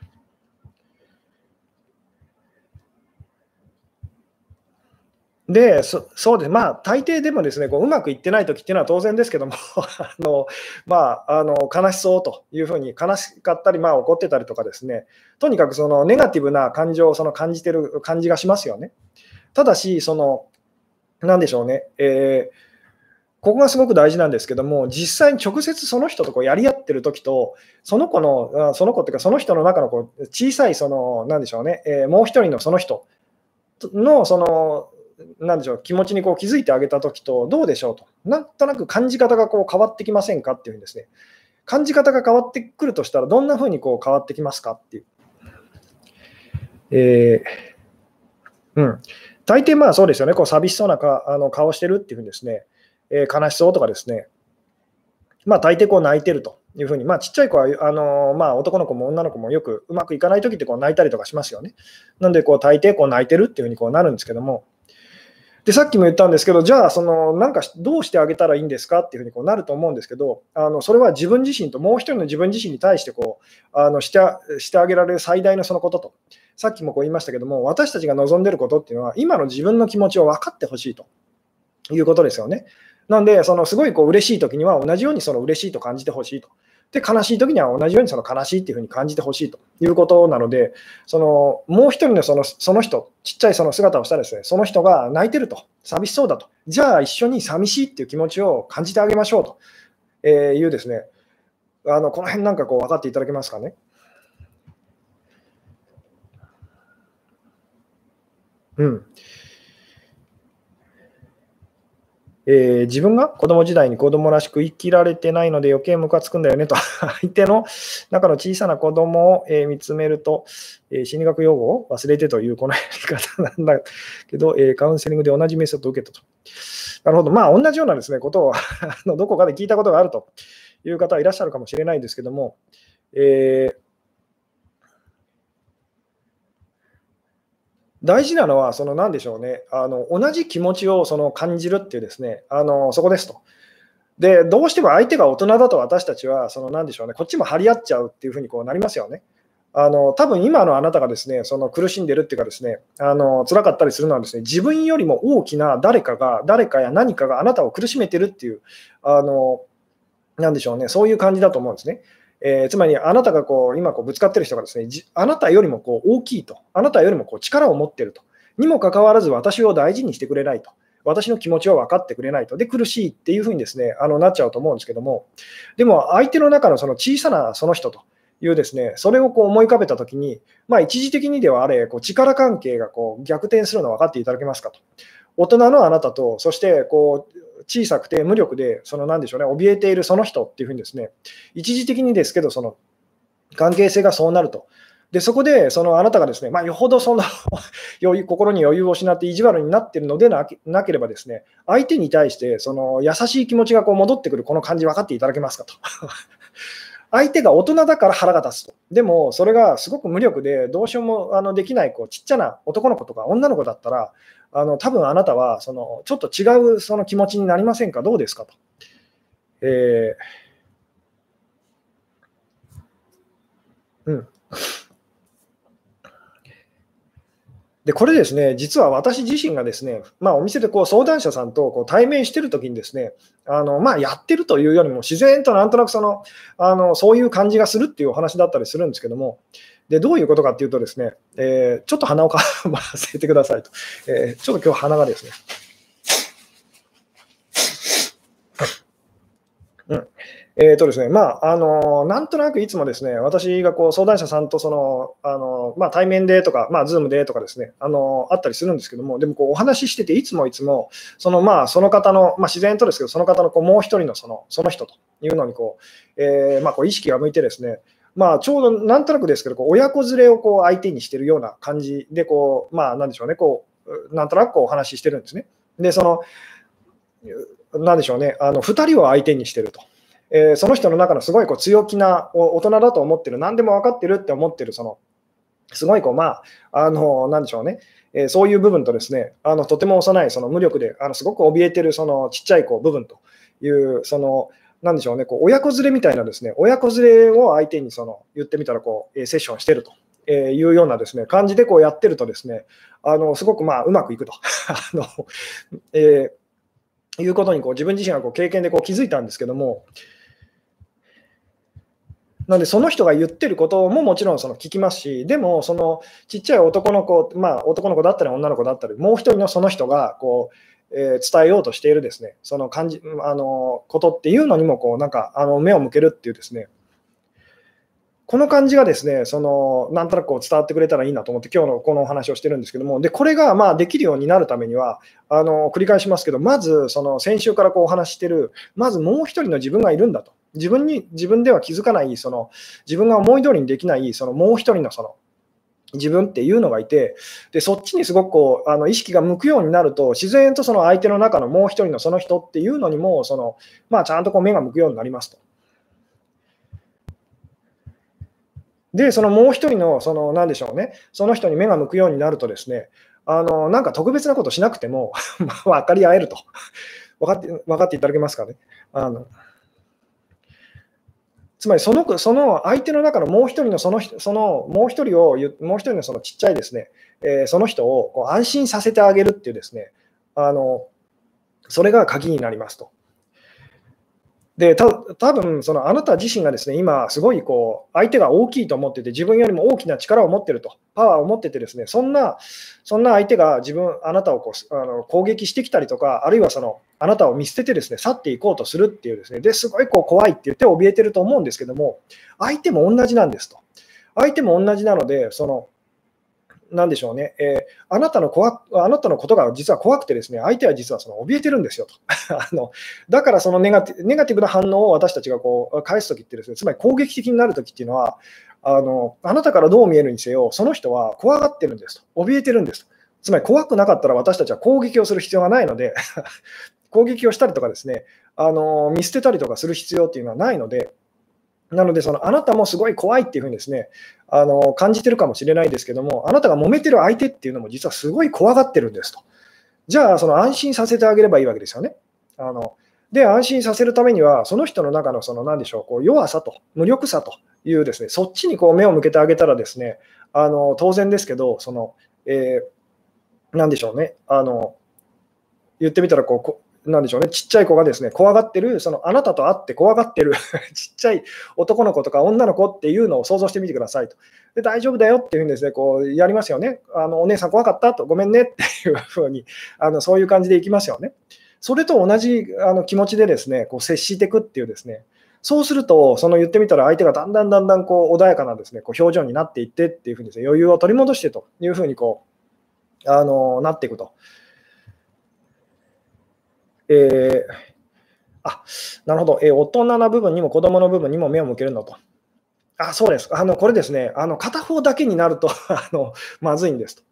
Speaker 1: でそそうです、まあ、大抵でもですねこううまくいってない時っていうのは当然ですけども (laughs) あの、まあ、あの悲しそうというふうに悲しかったり、まあ、怒ってたりとかですねとにかくそのネガティブな感情をその感じてる感じがしますよね。ただし、そのなんでしょうね、えー、ここがすごく大事なんですけども、実際に直接その人とこうやり合ってる時と、その子の、その子っていうか、その人の中のこう小さい、その、なんでしょうね、えー、もう一人のその人の、その、なんでしょう、気持ちにこう気づいてあげたときと、どうでしょうと、なんとなく感じ方がこう変わってきませんかっていうんですね。感じ方が変わってくるとしたら、どんなふうにこう変わってきますかっていう。えー、うん。大抵まあそうですよね、こう寂しそうなかあの顔してるっていうふうにですね、えー、悲しそうとかですね、まあ大抵こう泣いてるというふうに、まあちっちゃい子は、あのまあ男の子も女の子もよくうまくいかないときってこう泣いたりとかしますよね。なんでこう大抵こう泣いてるっていうふうにこうなるんですけども、でさっきも言ったんですけど、じゃあ、そのなんかどうしてあげたらいいんですか？っていうふうにこうなると思うんですけど、あのそれは自分自身ともう一人の自分自身に対してこうあのしてしてあげられる最大のそのことと、さっきもこう言いましたけども、私たちが望んでることっていうのは、今の自分の気持ちを分かってほしいということですよね。なんで、そのすごいこう嬉しい時には同じようにその嬉しいと感じてほしいと。で、悲しい時には同じようにその悲しいっていうふうに感じてほしいということなので、そのもう一人のそのその人、ちっちゃいその姿をしたらですね、その人が泣いてると、寂しそうだと、じゃあ一緒に寂しいっていう気持ちを感じてあげましょうというですね、あのこの辺なんかこう分かっていただけますかね？うん。えー、自分が子供時代に子供らしく生きられてないので余計ムカつくんだよねと (laughs) 相手の中の小さな子供を、えー、見つめると、えー、心理学用語を忘れてというこのやり方なんだけど、えカウンセリングで同じメソッドを受けたと。なるほど。まあ、同じようなです、ね、ことを (laughs) どこかで聞いたことがあるという方はいらっしゃるかもしれないですけども、えー大事なのは、その何でしょうね、あの同じ気持ちをその感じるっていうですね、あのそこですと。で、どうしても相手が大人だと私たちは、その何でしょうね、こっちも張り合っちゃうっていうふうにこうなりますよね。あの多分今のあなたがですねその苦しんでるっていうかですねあの辛かったりするのはですね自分よりも大きな誰かが誰かや何かがあなたを苦しめてるっていうあのなんでしょうねそういう感じだと思うんですね。えー、つまりあなたがこう今こうぶつかってる人がですねあなたよりもこう大きいと、あなたよりもこう力を持っていると、にもかかわらず私を大事にしてくれないと、私の気持ちを分かってくれないと、で苦しいっていうふうにですねあのなっちゃうと思うんですけども、でも相手の中のその小さなその人というですねそれをこう思い浮かべたときに、まあ、一時的にではあれ、こう力関係がこう逆転するの分かっていただけますかと。大人のあなたと、そしてこう小さくて無力で、そのなんでしょうね、怯えているその人っていうふうにですね、一時的にですけど、その関係性がそうなると。で、そこで、そのあなたがですね、まあ、よほどその (laughs) 余裕心に余裕を失って意地悪になっているのでなければですね、相手に対してその優しい気持ちがこう戻ってくるこの感じ分かっていただけますかと。(laughs) 相手が大人だから腹が立つと。でも、それがすごく無力で、どうしようもあのできないこうちっちゃな男の子とか女の子だったら、あの多分あなたはそのちょっと違うその気持ちになりませんか、どうですかと。えー、うん。でこれですね、実は私自身がですね、まあ、お店でこう相談者さんとこう対面してるときにですね、あのまあ、やってるというよりも自然となんとなくそのあのそういう感じがするっていうお話だったりするんですけども、でどういうことかっていうとですね、えー、ちょっと鼻をかませてくださいと、えー、ちょっと今日鼻がですね、うん。えーとですねまああのなんとなくいつもですね私がこう相談者さんとそのあの、まあ、対面でとか、まあ、Zoom でとかですねあのあったりするんですけども、でもこうお話ししてて、いつもいつもその,、まあ、その方の、まあ、自然とですけど、その方のこうもう一人のそのその人というのにこう、えーまあ、こう意識が向いてですねまあ、ちょうどなんとなくですけど、こう親子連れをこう相手にしてるような感じでこう、まあ、なんでしょうね、こうなんとなくこうお話ししてるんですね。で、その、なんでしょうね、あの2人を相手にしてると。えー、その人の中のすごいこう強気な大人だと思ってる、何でも分かってるって思ってるそのすごいこう、まあ、あのなんでしょうね、えー、そういう部分とですね、あのとても幼いその無力で、あのすごく怯えてるそのちっちゃいこう部分という、そのなんでしょうね、こう親子連れみたいなですね、親子連れを相手にその言ってみたらこう、えセッションしてるとえいうようなですね感じでこうやってるとですね、あのすごくまあうまくいくと。(laughs) あの、えー、いうことにこう自分自身がこう経験でこう気づいたんですけども、なので、その人が言ってることももちろんその聞きますし、でも、そのちっちゃい男の子、まあ、男の子だったり女の子だったり、もう一人のその人がこう、えー、伝えようとしているですね、その感じあのことっていうのにもこうなんかあの目を向けるっていうですね、この感じがですね、そのなんとなくこう伝わってくれたらいいなと思って、今日のこのお話をしてるんですけども、でこれがまあできるようになるためには、あの繰り返しますけど、まずその先週からこうお話してる、まずもう一人の自分がいるんだと、自分に自分では気づかない、その自分が思い通りにできない、そのもう一人のその自分っていうのがいて、でそっちにすごくこうあの意識が向くようになると、自然とその相手の中のもう一人のその人っていうのにも、そのまあ、ちゃんとこう目が向くようになりますと。で、そのもう一人の、その、なんでしょうね、その人に目が向くようになるとですね、あの、なんか特別なことしなくても (laughs) 分かり合えると。分かって、分かっていただけますかね。あのつまりその、その相手の中のもう一人のその人そのもう一人を、もう一人のそのちっちゃいですね、えー、その人をこう安心させてあげるっていうですね、あの、それが鍵になりますと。で、た多分そのあなた自身がですね、今、すごいこう相手が大きいと思ってて、自分よりも大きな力を持ってると、パワーを持っててですね、そんなそんな相手が自分、あなたをこうあの攻撃してきたりとか、あるいはそのあなたを見捨ててですね、去っていこうとするっていうですね、ですごいこう怖いって言って怯えてると思うんですけども、相手も同じなんですと。相手も同じなので、そのなんでしょうね、えー、あなたの怖あなたのことが実は怖くて、ですね相手は実はその怯えてるんですよと (laughs) あの。だからそのネガティネガティブな反応を私たちがこう返すときってですね、つまり攻撃的になるときっていうのはあの、あなたからどう見えるにせよ、その人は怖がってるんですと、怯えてるんですと。つまり怖くなかったら私たちは攻撃をする必要がないので (laughs) 攻撃をしたりとかですね、あの見捨てたりとかする必要っていうのはないので、なので、そのあなたもすごい怖いっていうふうにですね、あの感じてるかもしれないですけども、あなたが揉めてる相手っていうのも実はすごい怖がってるんですと。じゃあ、その安心させてあげればいいわけですよね。あので、安心させるためには、その人の中のその何でしょう、こう弱さと無力さというですね、そっちにこう目を向けてあげたらですね、あの当然ですけど、その、えー、何でしょうね、あの言ってみたらこう、なんでしょうね、ちっちゃい子がですね、怖がってる、そのあなたと会って怖がってる (laughs) ちっちゃい男の子とか女の子っていうのを想像してみてくださいと。で大丈夫だよっていうふうにですね、こうやりますよね。あのお姉さん怖かったと、ごめんねっていうふうに、あのそういう感じでいきますよね。それと同じあの気持ちでですね、こう接していくっていうですね、そうすると、その言ってみたら相手がだんだんだんだんこう穏やかなですね、こう表情になっていってっていうふうにですね、余裕を取り戻してというふうにこう、あのなっていくと。えー、あなるほど、えー、大人な部分にも子供の部分にも目を向けるのと。あそうですあのこれですね、あの片方だけになると (laughs) あのまずいんですと。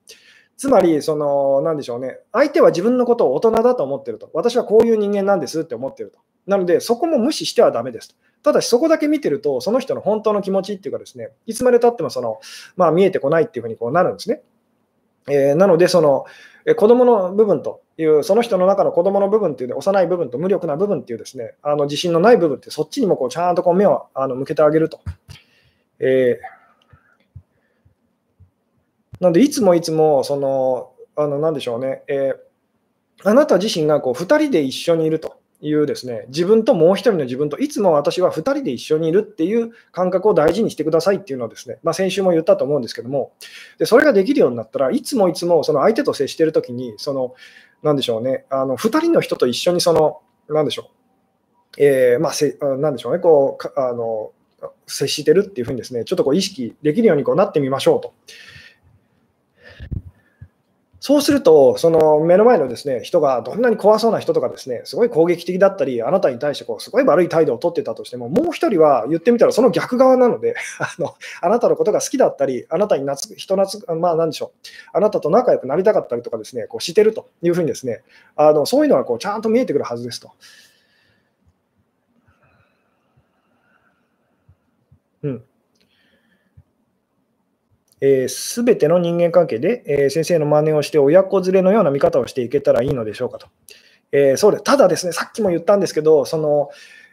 Speaker 1: つまり、その、なんでしょうね、相手は自分のことを大人だと思ってると。私はこういう人間なんですって思ってると。なので、そこも無視してはだめですと。ただし、そこだけ見てると、その人の本当の気持ちっていうかですね、いつまでたってもその、まあ、見えてこないっていうふうにこうなるんですね。えー、なので、その、え子供の部分という、その人の中の子供の部分っていう、幼い部分と無力な部分っていうですね、あの自信のない部分って、そっちにもこうちゃんとこう目をあの向けてあげると。えー、なんで、いつもいつも、その、あの、なんでしょうね、えー、あなた自身がこう2人で一緒にいると。いうですね、自分ともう一人の自分といつも私は2人で一緒にいるっていう感覚を大事にしてくださいっていうのをですね、まあ、先週も言ったと思うんですけども、でそれができるようになったらいつもいつもその相手と接してるときに、その、なんでしょうね、あの2人の人と一緒にその、なんでしょう、えー、まあ、せなんでしょうね、こう、あの、接してるっていうふうにですね、ちょっとこう意識できるようにこうなってみましょうと。そうすると、その目の前のですね人がどんなに怖そうな人とか、ですねすごい攻撃的だったり、あなたに対してこうすごい悪い態度を取ってたとしても、もう一人は言ってみたらその逆側なので (laughs) あの、あなたのことが好きだったり、あなたに懐く人懐まあなんでしょう、あなたと仲良くなりたかったりとかですね、こうしてるというふうにですね、あのそういうのはこうちゃんと見えてくるはずですと。うんす、え、べ、ての人間関係で、えー、先生の真似をして親子連れのような見方をしていけたらいいのでしょうかと。えー、そうでただですね、さっきも言ったんですけど、その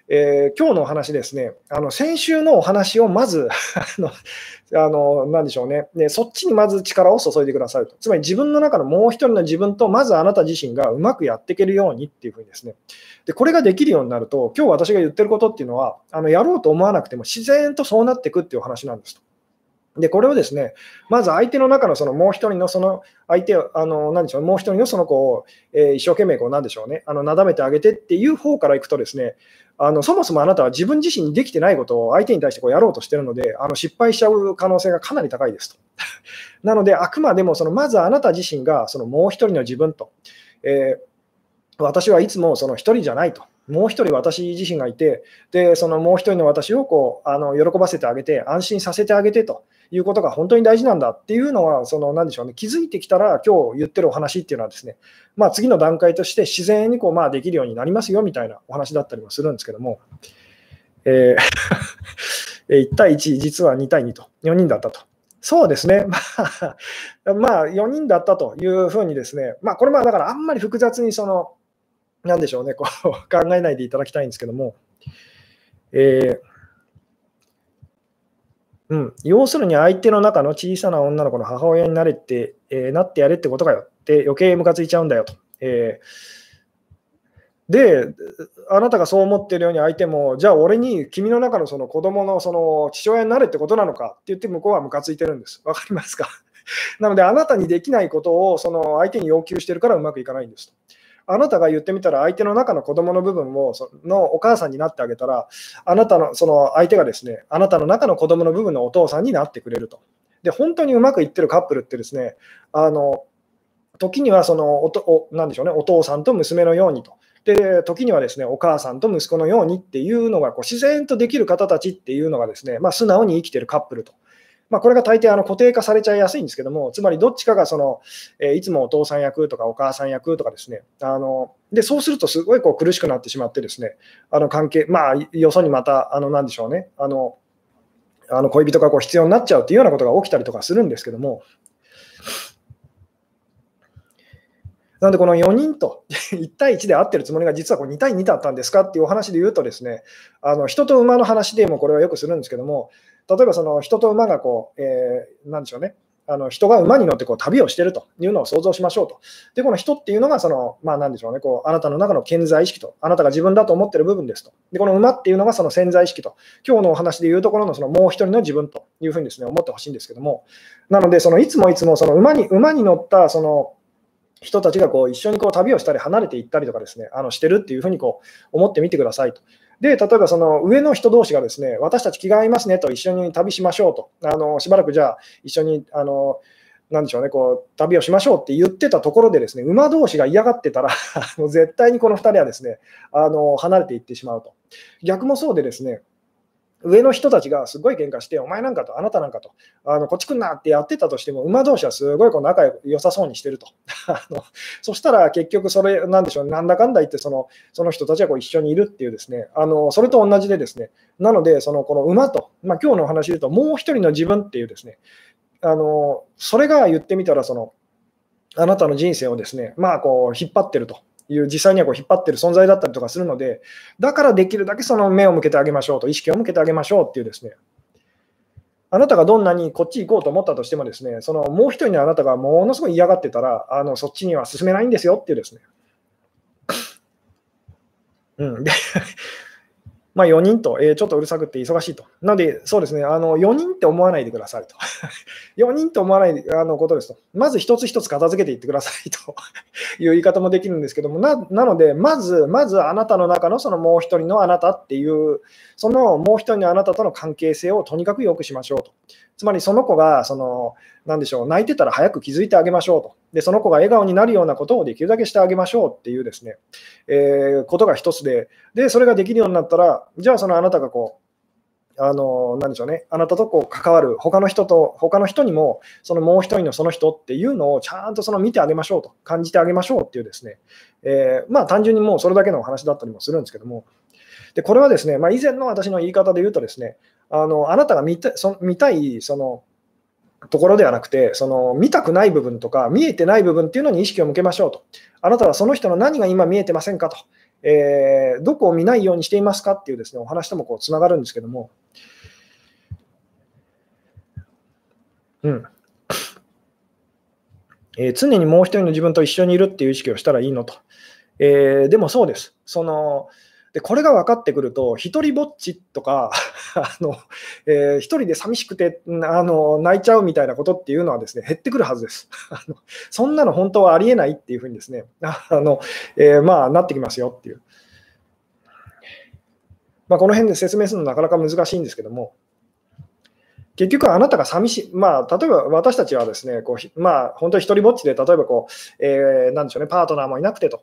Speaker 1: えー、今日のお話ですね、あの先週のお話をまず (laughs) あの、なんでしょうねで、そっちにまず力を注いでくださいと。つまり自分の中のもう一人の自分と、まずあなた自身がうまくやっていけるようにっていうふうにですね。で、これができるようになると、今日私が言ってることっていうのは、あのやろうと思わなくても自然とそうなっていくっていうお話なんですと。で、これをですね、まず相手の中のそのもう一人のその相手を、あの、何でしょう、もう一人のその子を、えー、一生懸命こう、なんでしょうね、あの、なだめてあげてっていう方からいくとですね、あの、そもそもあなたは自分自身にできてないことを相手に対してこうやろうとしてるので、あの、失敗しちゃう可能性がかなり高いですと。(laughs) なので、あくまでもその、まずあなた自身がそのもう一人の自分と、えー、私はいつもその一人じゃないと。もう一人私自身がいて、で、そのもう一人の私をこう、あの、喜ばせてあげて、安心させてあげてと。いうことが本当に大事なんだっていうのは、その何でしょうね、気づいてきたら、今日言ってるお話っていうのはですね、まあ、次の段階として自然にこう、まあ、できるようになりますよみたいなお話だったりもするんですけども、えー、(laughs) 1対1、実は2対2と、4人だったと。そうですね、(laughs) まあ、まあ、4人だったというふうにですね、まあ、これまあだからあんまり複雑にその、なんでしょうね、こう考えないでいただきたいんですけども、えーうん、要するに相手の中の小さな女の子の母親になれって、えー、なってやれってことかよって余計ムカついちゃうんだよと。えー、で、あなたがそう思ってるように相手も、じゃあ俺に君の中のその子供のその父親になれってことなのかって言って向こうはムカついてるんです。わかりますか？(laughs) なのであなたにできないことをその相手に要求してるからうまくいかないんですと。あなたが言ってみたら相手の中の子供の部分をそのお母さんになってあげたら、あなたのその相手がですね、あなたの中の子供の部分のお父さんになってくれると。で、本当にうまくいってるカップルってですね、あの時にはそのおとおなんでしょうね、お父さんと娘のようにと。で、時にはですね、お母さんと息子のようにっていうのがこう自然とできる方たちっていうのがですね、まあ、素直に生きてるカップルと。まあ、これが大抵あの固定化されちゃいやすいんですけども、つまりどっちかがその、えー、いつもお父さん役とかお母さん役とかですね、あのでそうするとすごいこう苦しくなってしまってですね、あの関係、まあ、よそにまた、あのなんでしょうね、あのあの恋人がこう必要になっちゃうっていうようなことが起きたりとかするんですけども、なので、この4人と (laughs) 1対1で合ってるつもりが実はこう2対2だったんですかっていうお話で言うとですね、あの人と馬の話でもこれはよくするんですけども、例えばその人と馬がこう、えー、なんでしょうね、あの人が馬に乗ってこう旅をしているというのを想像しましょうと。で、この人っていうのがその、まあ、なんでしょうね、こうあなたの中の潜在意識と、あなたが自分だと思っている部分ですと。で、この馬っていうのがその潜在意識と、今日のお話でいうところのそのもう一人の自分というふうにですね思ってほしいんですけども、なので、そのいつもいつもその馬に馬に乗ったその人たちがこう一緒にこう旅をしたり離れていったりとかですね、あのしてるっていうふうにこう思ってみてくださいと。で、例えばその上の人同士がですね、私たち気が合いますねと一緒に旅しましょうと。あのしばらくじゃあ一緒にあのなんでしょうね、こう旅をしましょうって言ってたところで、ですね馬同士が嫌がってたら (laughs) もう絶対にこの2人はですねあの離れていってしまうと。逆もそうで、ですね上の人たちがすごい喧嘩して、お前なんかと、あなたなんかと、あのこっち来んなってやってたとしても、馬同士はすごいこう仲良さそうにしてると。(laughs) あのそしたら結局、それ、なんでしょう、なんだかんだ言ってその、その人たちはこう一緒にいるっていうですね、あのそれと同じでですね、なので、そのこの馬と、まあ今日のお話で言うと、もう一人の自分っていうですね、あのそれが言ってみたら、その、あなたの人生をですね、まあこう引っ張ってると。いう実際にはこう引っ張ってる存在だったりとかするので、だからできるだけその目を向けてあげましょうと、意識を向けてあげましょうっていうですね、あなたがどんなにこっち行こうと思ったとしてもですね、そのもう一人のあなたがものすごい嫌がってたら、あのそっちには進めないんですよっていうですね。うん、でまあ、4人と、えー、ちょっとうるさくて忙しいと。なので、そうですね、あの4人って思わないでくださいと。(laughs) 4人って思わないあのことですと。まず一つ一つ片付けていってくださいと (laughs) いう言い方もできるんですけども、ななので、まず、まずあなたの中のそのもう一人のあなたっていう、そのもう一人のあなたとの関係性をとにかく良くしましょうと。つまりその子が、その、なでしょう、泣いてたら早く気づいてあげましょうと。で、その子が笑顔になるようなことをできるだけしてあげましょうっていうですね、えー、ことが一つで、で、それができるようになったら、じゃあそのあなたがこう、あの、なでしょうね、あなたとこう関わる他の人と、他の人にも、そのもう一人のその人っていうのをちゃんとその見てあげましょうと、感じてあげましょうっていうですね、えー、まあ単純にもうそれだけのお話だったりもするんですけども、で、これはですね、まあ、以前の私の言い方で言うとですね、あのあなたが見たそ見たいそのところではなくて、その見たくない部分とか、見えてない部分っていうのに意識を向けましょうと。あなたはその人の何が今見えてませんかと。えー、どこを見ないようにしていますかっていうですねお話ともつながるんですけども、うんえー、常にもう一人の自分と一緒にいるっていう意識をしたらいいのと。えー、でもそうです。そのでこれが分かってくると、一人ぼっちとか (laughs) あの、えー、一人で寂しくてあの泣いちゃうみたいなことっていうのはですね減ってくるはずです (laughs) あの。そんなの本当はありえないっていうふうにですねあの、えー、まあ、なってきますよっていう。まあ、この辺で説明するのなかなか難しいんですけども、結局あなたが寂しい、まあ、例えば私たちはですね、こうまあ、本当に一人ぼっちで、例えばこう、えー、なんでしょうね、パートナーもいなくてと、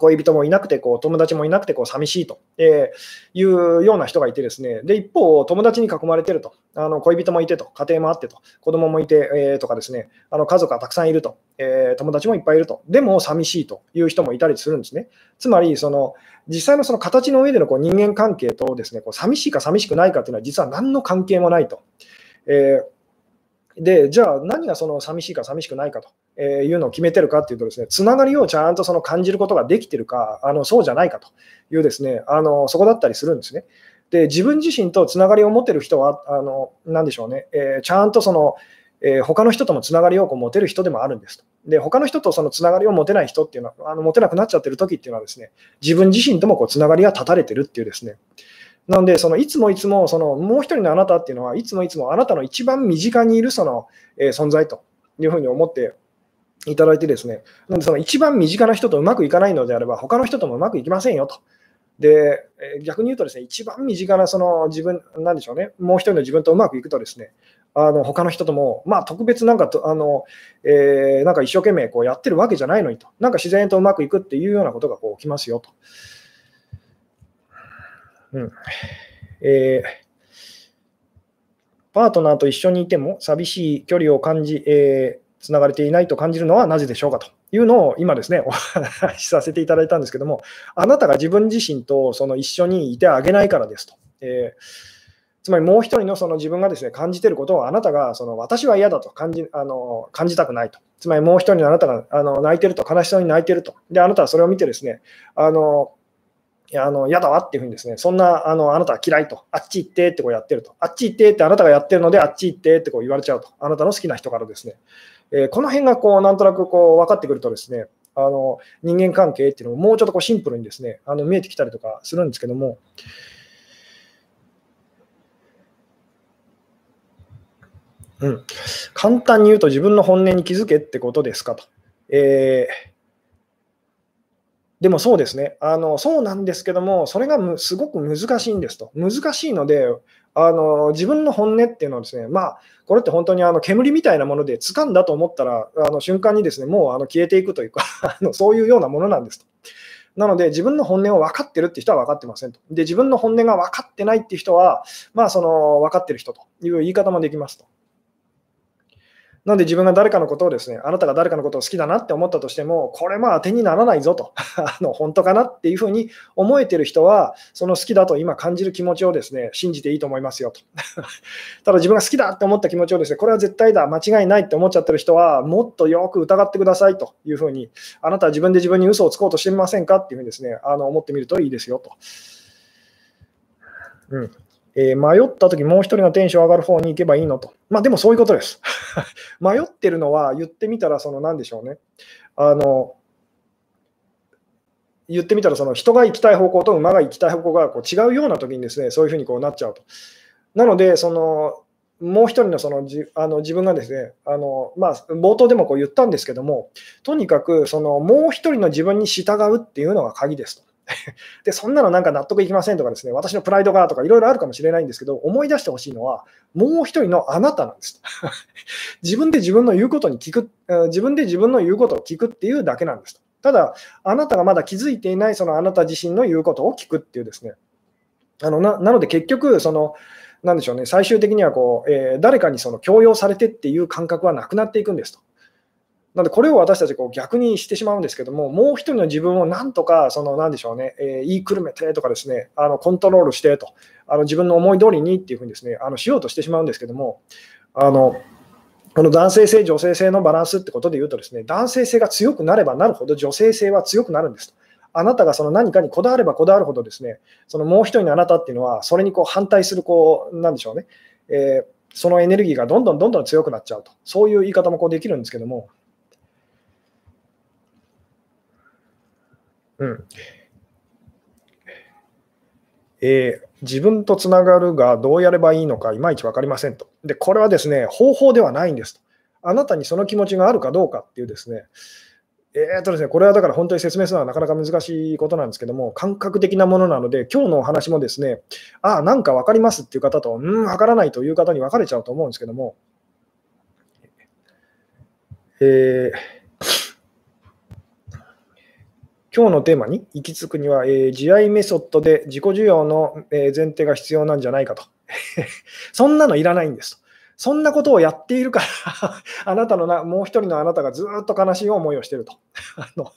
Speaker 1: 恋人もいなくてこう、友達もいなくてこう寂しいと、えいうような人がいて、ですね。で一方、友達に囲まれてると、あの恋人もいてと、家庭もあってと、子供もいて、えー、とかですね、あの家族がたくさんいると、え、友達もいっぱいいると、でも寂しいという人もいたりするんですね。つまり、その実際のその形の上でのこう人間関係とですねこう寂しいか寂しくないかというのは、実は何の関係もないと。えーで、じゃあ何がその寂しいか寂しくないかというのを決めてるかっていうとですね、つながりをちゃんとその感じることができてるか、あのそうじゃないかというですね、あのそこだったりするんですね。で、自分自身とつながりを持てる人は、あの何でしょうね、えー、ちゃんとその、えー、他の人ともつながりをこう持てる人でもあるんですと。で、他の人とそのつながりを持てない人っていうのは、あの持てなくなっちゃってる時っていうのはですね、自分自身ともこうつながりが断たれてるっていうですね、なので、そのいつもいつもそのもう一人のあなたっていうのは、いつもいつもあなたの一番身近にいるその、え、存在というふうに思っていただいてですね、なのでその一番身近な人とうまくいかないのであれば、他の人ともうまくいきませんよと。で、逆に言うとですね、一番身近なその自分、なんでしょうね、もう一人の自分とうまくいくとですね、あの他の人とも、まあ、特別なんかとあの、えー、なんか一生懸命こうやってるわけじゃないのにと、なんか自然とうまくいくっていうようなことがこう起きますよと。うんえー、パートナーと一緒にいても寂しい距離を感じ、えー、つながれていないと感じるのはなぜでしょうかというのを今ですね、お話しさせていただいたんですけども、あなたが自分自身とその一緒にいてあげないからですと。えー、つまりもう一人のその自分がですね感じていることをあなたがその私は嫌だと感じあの感じたくないと。つまりもう一人のあなたがあの泣いてると、悲しそうに泣いてると。で、あなたはそれを見てですね、あのあの嫌だわっていうふうにですね、そんなあのあなたは嫌いと、あっち行ってってこうやってると、あっち行ってってあなたがやってるので、あっち行ってってこう言われちゃうと、あなたの好きな人からですね、えー、この辺がこうなんとなくこう分かってくるとですね、あの人間関係っていうのももうちょっとこうシンプルにですね、あの見えてきたりとかするんですけども、うん、簡単に言うと自分の本音に気づけってことですかと。えーでもそうですねあの、そうなんですけども、それがすごく難しいんですと。難しいので、あの自分の本音っていうのはですね、まあ、これって本当にあの煙みたいなもので掴んだと思ったら、あの瞬間にですねもうあの消えていくというか (laughs) あの、そういうようなものなんですと。なので、自分の本音を分かってるって人は分かってませんと。で、自分の本音が分かってないって人は、まあ、その分かってる人という言い方もできますと。なんで自分が誰かのことをですね、あなたが誰かのことを好きだなって思ったとしても、これまあ手にならないぞと、(laughs) あの本当かなっていうふうに思えてる人は、その好きだと今感じる気持ちをですね、信じていいと思いますよと。(laughs) ただ自分が好きだって思った気持ちをですね、これは絶対だ、間違いないって思っちゃってる人は、もっとよく疑ってくださいというふうに、あなたは自分で自分に嘘をつこうとしてみませんかっていうふうにですね、あの思ってみるといいですよと。うんえー、迷ったとき、もう一人のテンション上がる方に行けばいいのと。まあ、でもそういうことです。(laughs) 迷ってるのは、言ってみたら、その何でしょうね。あの言ってみたら、その人が行きたい方向と馬が行きたい方向がこう違うような時にですね、そういうふうにこうなっちゃうと。なので、そのもう一人のそのじあの自分がですね、あのまあ、冒頭でもこう言ったんですけども、とにかくそのもう一人の自分に従うっていうのが鍵ですと。(laughs) で、そんなのなんか納得いきませんとかですね、私のプライドがとかいろいろあるかもしれないんですけど、思い出してほしいのは、もう一人のあなたなんです。(laughs) 自分で自分の言うことに聞く、自分で自分の言うことを聞くっていうだけなんです。ただ、あなたがまだ気づいていないそのあなた自身の言うことを聞くっていうですね、あのななので結局、その、なんでしょうね、最終的にはこう、えー、誰かにその強要されてっていう感覚はなくなっていくんですと。なので、これを私たちこう逆にしてしまうんですけども、もう一人の自分をなんとか、そのなんでしょうね、えー、言いくるめてとかですね、あのコントロールしてと、あの自分の思い通りにっていうふうにですね、あのしようとしてしまうんですけども、あのこの男性性、女性性のバランスってことで言うとですね、男性性が強くなればなるほど女性性は強くなるんですと。あなたがその何かにこだわればこだわるほどですね、そのもう一人のあなたっていうのは、それにこう反対する、こう、なんでしょうね、えー、そのエネルギーがどんどんどんどん強くなっちゃうと。そういう言い方もこうできるんですけども、えー、自分とつながるがどうやればいいのかいまいち分かりませんと。で、これはですね、方法ではないんですと。あなたにその気持ちがあるかどうかっていうですね、えーとですね、これはだから本当に説明するのはなかなか難しいことなんですけども、感覚的なものなので、今日のお話もですね、ああ、なんか分かりますっていう方と、うん、分からないという方に分かれちゃうと思うんですけども、えー今日のテーマに行き着くには、えー、慈愛メソッドで自己需要の、え前提が必要なんじゃないかと。(laughs) そんなのいらないんですと。そんなことをやっているから (laughs) あなたのな、もう一人のあなたがずっと悲しい思いをしてると。(laughs) あの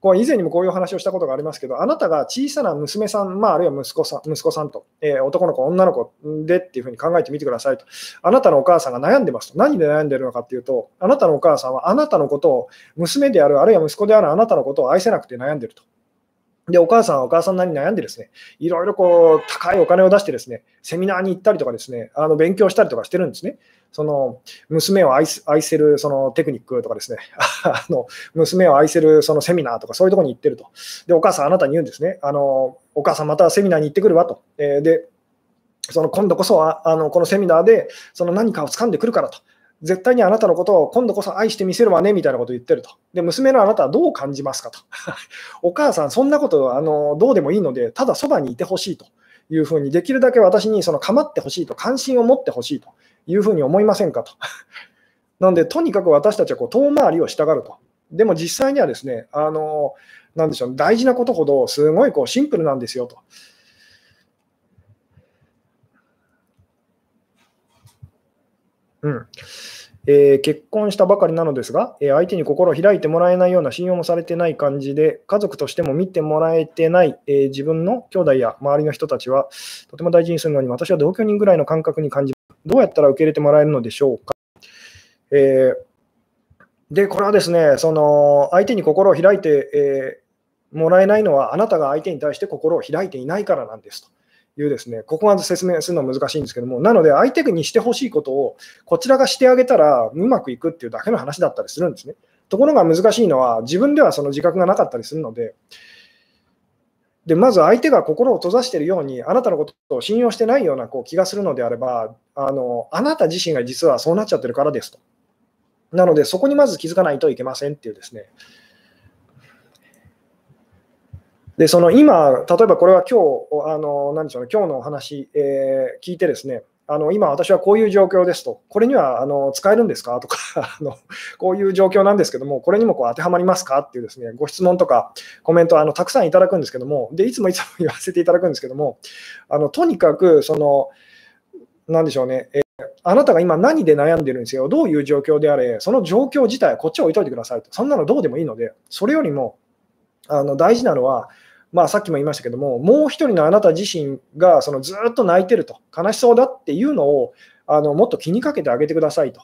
Speaker 1: こう以前にもこういう話をしたことがありますけど、あなたが小さな娘さん、まあ、あるいは息子さん息子さんと、えー、男の子、女の子でっていうふうに考えてみてくださいと。あなたのお母さんが悩んでますと。何で悩んでるのかっていうと、あなたのお母さんはあなたのことを、娘である、あるいは息子であるあなたのことを愛せなくて悩んでると。で、お母さんはお母さんなりに悩んでですね、いろいろこう、高いお金を出してですね、セミナーに行ったりとかですね、あの勉強したりとかしてるんですね。その娘を愛愛せるそのテクニックとかですね、(laughs) あの娘を愛せるそのセミナーとかそういうところに行ってると。で、お母さんあなたに言うんですね。あのお母さんまたセミナーに行ってくるわと。えー、で、その今度こそはあのこのセミナーでその何かを掴んでくるからと。絶対にあなたのことを今度こそ愛してみせるわねみたいなことを言ってると。で、娘のあなたはどう感じますかと。(laughs) お母さん、そんなことあのどうでもいいので、ただそばにいてほしいというふうに、できるだけ私にその構ってほしいと、関心を持ってほしいというふうに思いませんかと。(laughs) なので、とにかく私たちはこう遠回りをしたがると。でも実際にはですね、あのなんでしょう、大事なことほどすごいこうシンプルなんですよと。うん。えー、結婚したばかりなのですが、えー、相手に心を開いてもらえないような信用もされてない感じで、家族としても見てもらえてない、えー、自分の兄弟や周りの人たちは、とても大事にするのに、私は同居人ぐらいの感覚に感じますどうやったら受け入れてもらえるのでしょうか。えで、これはですね、その相手に心を開いて、えもらえないのは、あなたが相手に対して心を開いていないからなんですと。いうですね、ここまで説明するのは難しいんですけども、なので相手にしてほしいことをこちらがしてあげたらうまくいくっていうだけの話だったりするんですね。ところが難しいのは自分ではその自覚がなかったりするので、でまず相手が心を閉ざしているように、あなたのことを信用してないようなこう気がするのであればあの、あなた自身が実はそうなっちゃってるからですと。なので、そこにまず気づかないといけませんっていうですね、で、その今、例えばこれは今日、あの、何でしょうね、今日のお話、えー、聞いてですね、あの今、私はこういう状況ですと、これにはあの使えるんですか？とか (laughs) あの、こういう状況なんですけども、これにもこう当てはまりますか？っていうですねご質問とかコメントあのたくさんいただくんですけども、でいつもいつも言わせていただくんですけども、あのとにかく、その、なんでしょうね、え、あなたが今何で悩んでるんですよ、どういう状況であれ、その状況自体、こっちは置いといてくださいと、そんなのどうでもいいので、それよりもあの大事なのは、まあ、さっきも言いましたけども、もう一人のあなた自身がそのずっと泣いてると、悲しそうだっていうのをあのもっと気にかけてあげてくださいと。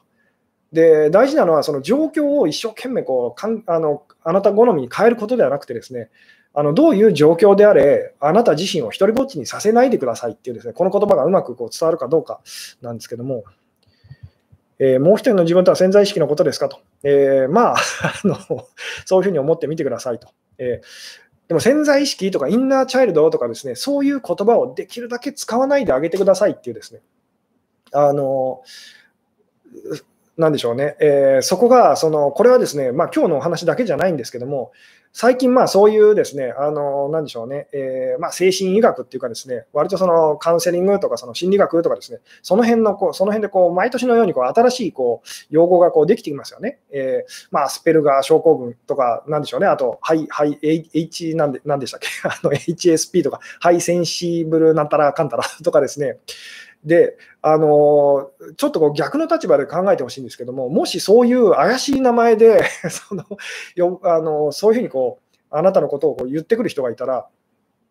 Speaker 1: で大事なのは、その状況を一生懸命こうかんあのあなた好みに変えることではなくてですね、あのどういう状況であれ、あなた自身を一人ぼっちにさせないでくださいっていうですね、この言葉がうまくこう伝わるかどうかなんですけども、えー、もう一人の自分とは潜在意識のことですかと、えー、まあ (laughs) の、そういうふうに思ってみてくださいと。えーでも潜在意識とかインナーチャイルドとかですね、そういう言葉をできるだけ使わないであげてくださいっていうですね、あの、なんでしょうね、えー、そこが、その、これはですね、まあ今日のお話だけじゃないんですけども、最近、まあそういうですね、あの、なんでしょうね、えー、まあ精神医学っていうかですね、割とそのカウンセリングとかその心理学とかですね、その辺のこう、その辺でこう、毎年のようにこう新しいこう、用語がこうできてきますよね。えー、まあアスペルガー症候群とか、なんでしょうね、あと、ハイ、ハイ、H なんで、なんでしたっけ、(laughs) あの HSP とか、ハイセンシブルなんたらかんたらとかですね、で、あのちょっとこう逆の立場で考えてほしいんですけども、もしそういう怪しい名前で (laughs) そのよあのそういうふうにこうあなたのことをこう言ってくる人がいたら、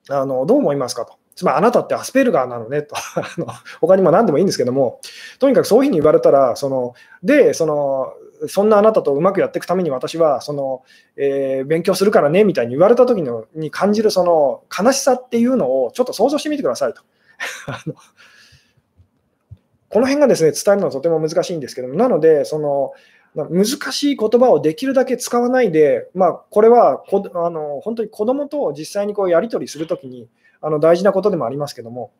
Speaker 1: あのどう思いますかと。つまりあなたってアスペルガーなのねと (laughs) あの他にも何でもいいんですけども、とにかくそういうふうに言われたら、そのでその、そんなあなたとうまくやっていくために私はその、えー、勉強するからねみたいに言われた時のに感じるその悲しさっていうのをちょっと想像してみてくださいと。(laughs) この辺がですね伝えるのはとても難しいんですけども、なので、その難しい言葉をできるだけ使わないで、まあ、これはこあの本当に子どもと実際にこうやり取りするときにあの大事なことでもありますけども、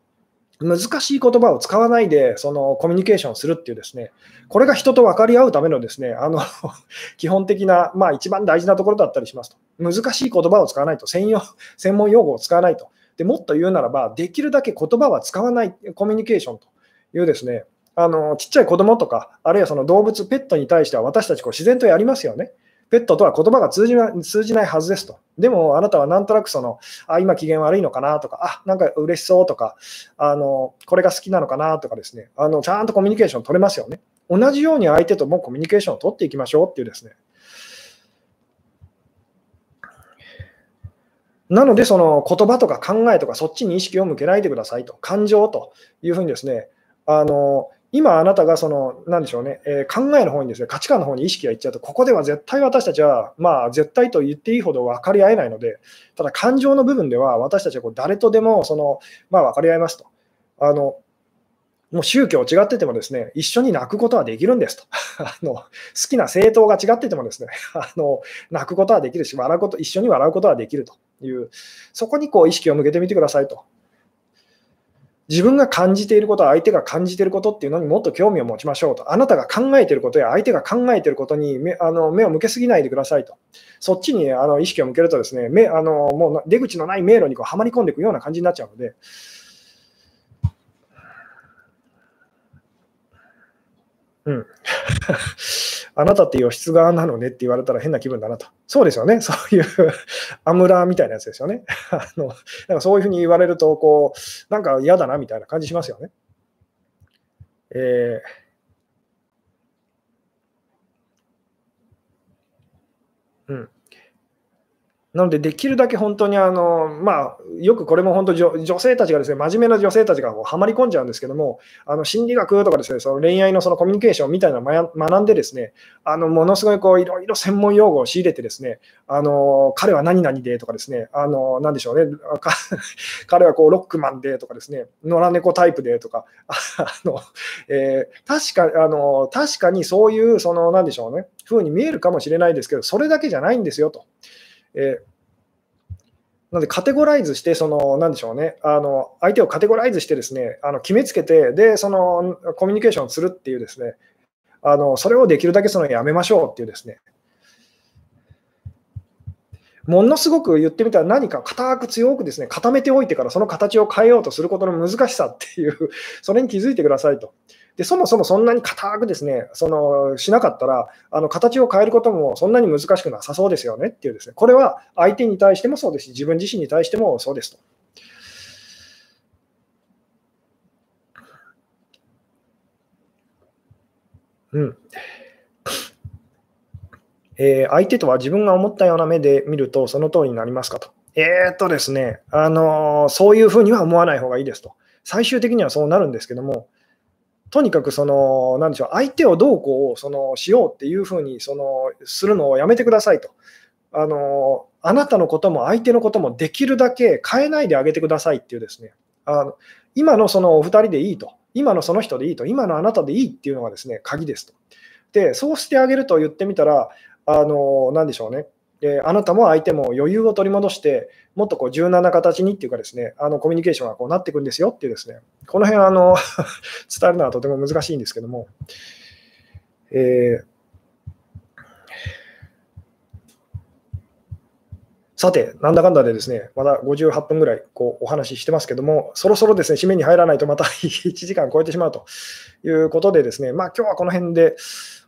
Speaker 1: 難しい言葉を使わないでそのコミュニケーションするっていうですね、これが人と分かり合うためのですね、あの (laughs) 基本的な、まあ一番大事なところだったりしますと。難しい言葉を使わないと、専用専門用語を使わないと。でもっと言うならば、できるだけ言葉は使わないコミュニケーションというですね、あのちっちゃい子供とか、あるいはその動物、ペットに対しては私たちこう自然とやりますよね。ペットとは言葉が通じない通じないはずですと。でもあなたはなんとなくその、あ、今機嫌悪いのかなとか、あ、なんか嬉しそうとか、あのこれが好きなのかなとかですね、あのちゃんとコミュニケーション取れますよね。同じように相手ともコミュニケーションを取っていきましょうっていうですね。なので、その言葉とか考えとか、そっちに意識を向けないでくださいと、感情というふうにですね、あの今あなたがその、なでしょうね、えー、考えの方にですね、価値観の方に意識がいっちゃうと、ここでは絶対私たちは、まあ、絶対と言っていいほど分かり合えないので、ただ感情の部分では、私たちはこう誰とでもその、まあ、分かり合えますと。あのもう宗教違っててもですね、一緒に泣くことはできるんですと。(laughs) あの好きな政党が違っててもですね、(laughs) あの泣くことはできるし、笑うこと、一緒に笑うことはできるという、そこにこう意識を向けてみてくださいと自分が感じていること、相手が感じていることっていうのにもっと興味を持ちましょうと。あなたが考えていることや相手が考えていることに目あの目を向けすぎないでくださいと。そっちにあの意識を向けるとですね、目あのもう出口のない迷路にこうはまり込んでいくような感じになっちゃうので、うん。あなたって義質側なのねって言われたら変な気分だなと。そうですよね。(laughs) そういうアムラーみたいなやつですよね。(laughs) あのなんかそういうふうに言われると、こう、なんか嫌だなみたいな感じしますよね。えー、うん。なので、できるだけ本当にあの、まあ、よくこれも本当女、女性たちがですね、真面目な女性たちがこうはまり込んじゃうんですけども、あの心理学とかですね、その恋愛のそのコミュニケーションみたいなのを学んでですね、あのものすごいこういろいろ専門用語を仕入れてですね、あの彼は何々でとかですね、あのなんでしょうね、(laughs) 彼はこうロックマンでとかですね、野良猫タイプでとか、あのえー、確かあの確かにそういう、そのなんでしょうね、ふうに見えるかもしれないですけど、それだけじゃないんですよと。えなので、カテゴライズして、その、なんでしょうね、あの、相手をカテゴライズしてですね、あの、決めつけて、で、その、コミュニケーションするっていうですね、あの、それをできるだけそのやめましょうっていうですね、ものすごく言ってみたら何か固く強くですね、固めておいてからその形を変えようとすることの難しさっていう、それに気づいてくださいと。でそもそもそんなに硬くですね、そのしなかったら、あの形を変えることもそんなに難しくなさそうですよねっていうですね、これは相手に対してもそうですし、自分自身に対してもそうですと。うん。えー、相手とは自分が思ったような目で見ると、その通りになりますかと。えー、っとですね、あのー、そういうふうには思わない方がいいですと。最終的にはそうなるんですけども、とにかくその、なんでしょう、相手をどうこうそのしようっていうふうにそのするのをやめてくださいと。あのあなたのことも相手のこともできるだけ変えないであげてくださいっていうですね、あの今のそのお二人でいいと、今のその人でいいと、今のあなたでいいっていうのがですね、鍵ですと。で、そうしてあげると言ってみたら、あの、なでしょうね。であなたも相手も余裕を取り戻して、もっとこう柔軟な形にっていうかですね、あのコミュニケーションがこうなっていくんですよっていうですね、この辺あの (laughs) 伝えるのはとても難しいんですけども、えー、さて、なんだかんだでですね、まだ58分ぐらいこうお話ししてますけども、そろそろですね、締めに入らないとまた (laughs) 1時間超えてしまうということでですね、まあ今日はこの辺で、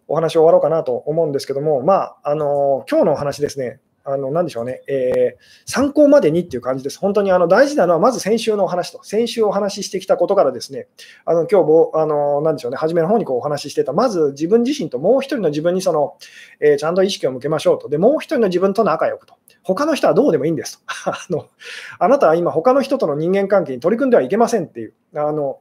Speaker 1: お話を終わろうかなと思うんですけども、まあ、あの今日のお話ですね、あの何でしょうね、えー、参考までにっていう感じです。本当にあの大事なのは、まず先週のお話と、先週お話ししてきたことからですね、あの今日も、あの何でしょうね、初めの方にこうお話ししてた、まず自分自身ともう一人の自分にその、えー、ちゃんと意識を向けましょうと、でもう一人の自分と仲良くと。他の人はどうでもいいんですと。(laughs) あのあなたは今、他の人との人間関係に取り組んではいけませんっていう。あの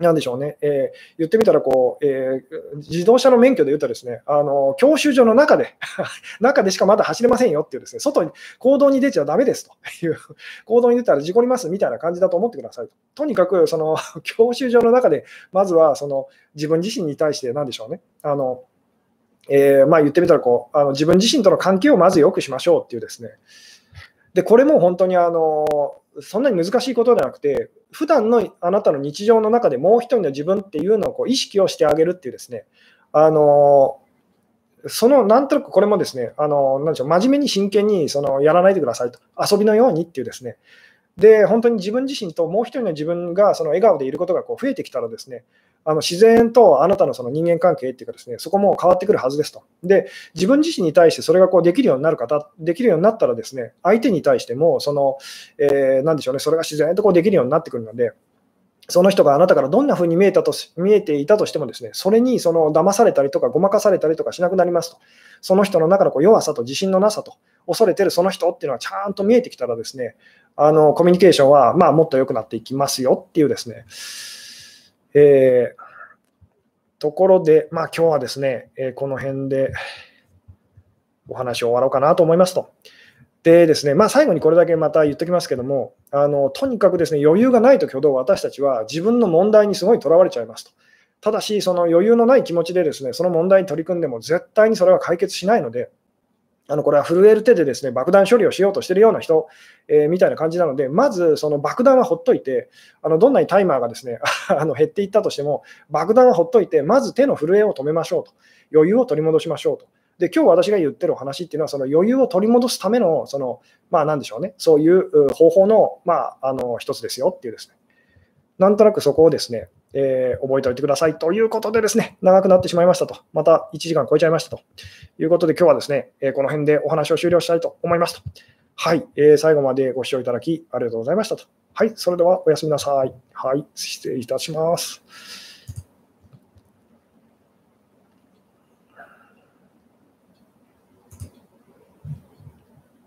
Speaker 1: なんでしょうね、えー、言ってみたらこう、えー、自動車の免許で言うとですね、あの教習所の中で (laughs) 中でしかまだ走れませんよっていうですね、外に、行動に出ちゃだめですと。いう、行動に出たら事故りますみたいな感じだと思ってくださいと。とにかく、その (laughs) 教習所の中で、まずはその自分自身に対して、なんでしょうね、あのえー、まあ、言ってみたらこうあの、自分自身との関係をまず良くしましょうっていうですね、でこれも本当にあのそんなに難しいことではなくて、普段のあなたの日常の中でもう一人の自分っていうのをこう意識をしてあげるっていうですね、あのそのなんとなくこれもですね、あのなんでしょう真面目に真剣にそのやらないでくださいと、遊びのようにっていうですね、で本当に自分自身ともう一人の自分がその笑顔でいることがこう増えてきたらですね、あの自然とあなたのその人間関係っていうかですね、そこも変わってくるはずですと。で、自分自身に対してそれがこうできるようになる方、できるようになったらですね、相手に対しても、その、えー、なんでしょうね、それが自然とこうできるようになってくるので、その人があなたからどんな風に見えたと見えていたとしても、ですねそれにその騙されたりとか、ごまかされたりとかしなくなりますと。その人の中のこう弱さと自信のなさと、恐れてるその人っていうのはちゃんと見えてきたら、ですねあのコミュニケーションはまあもっと良くなっていきますよっていうですね、えーところで、まあ今日はですね、えー、この辺でお話を終わろうかなと思いますと。でですね、まあ、最後にこれだけまた言っておきますけども、あのとにかくですね余裕がないときほど私たちは自分の問題にすごいとらわれちゃいますと。ただし、その余裕のない気持ちでですねその問題に取り組んでも絶対にそれは解決しないので、あのこれは震える手でですね爆弾処理をしようとしているような人、えー、みたいな感じなので、まずその爆弾はほっといて、あのどんなにタイマーがですね (laughs) あの減っていったとしても、爆弾はほっといて、まず手の震えを止めましょうと、余裕を取り戻しましょうと。で今日私が言ってるお話っていうのは、その余裕を取り戻すための、そのまあ、なんでしょうね、そういう方法の,、まあ、あの一つですよっていうですね、なんとなくそこをですね、えー、覚えておいてくださいということでですね、長くなってしまいましたと、また1時間超えちゃいましたということで、今日はですね、えー、この辺でお話を終了したいと思いますと。はい、えー、最後までご視聴いただきありがとうございましたと。はい、それではおやすみなさい。はい、失礼いたします。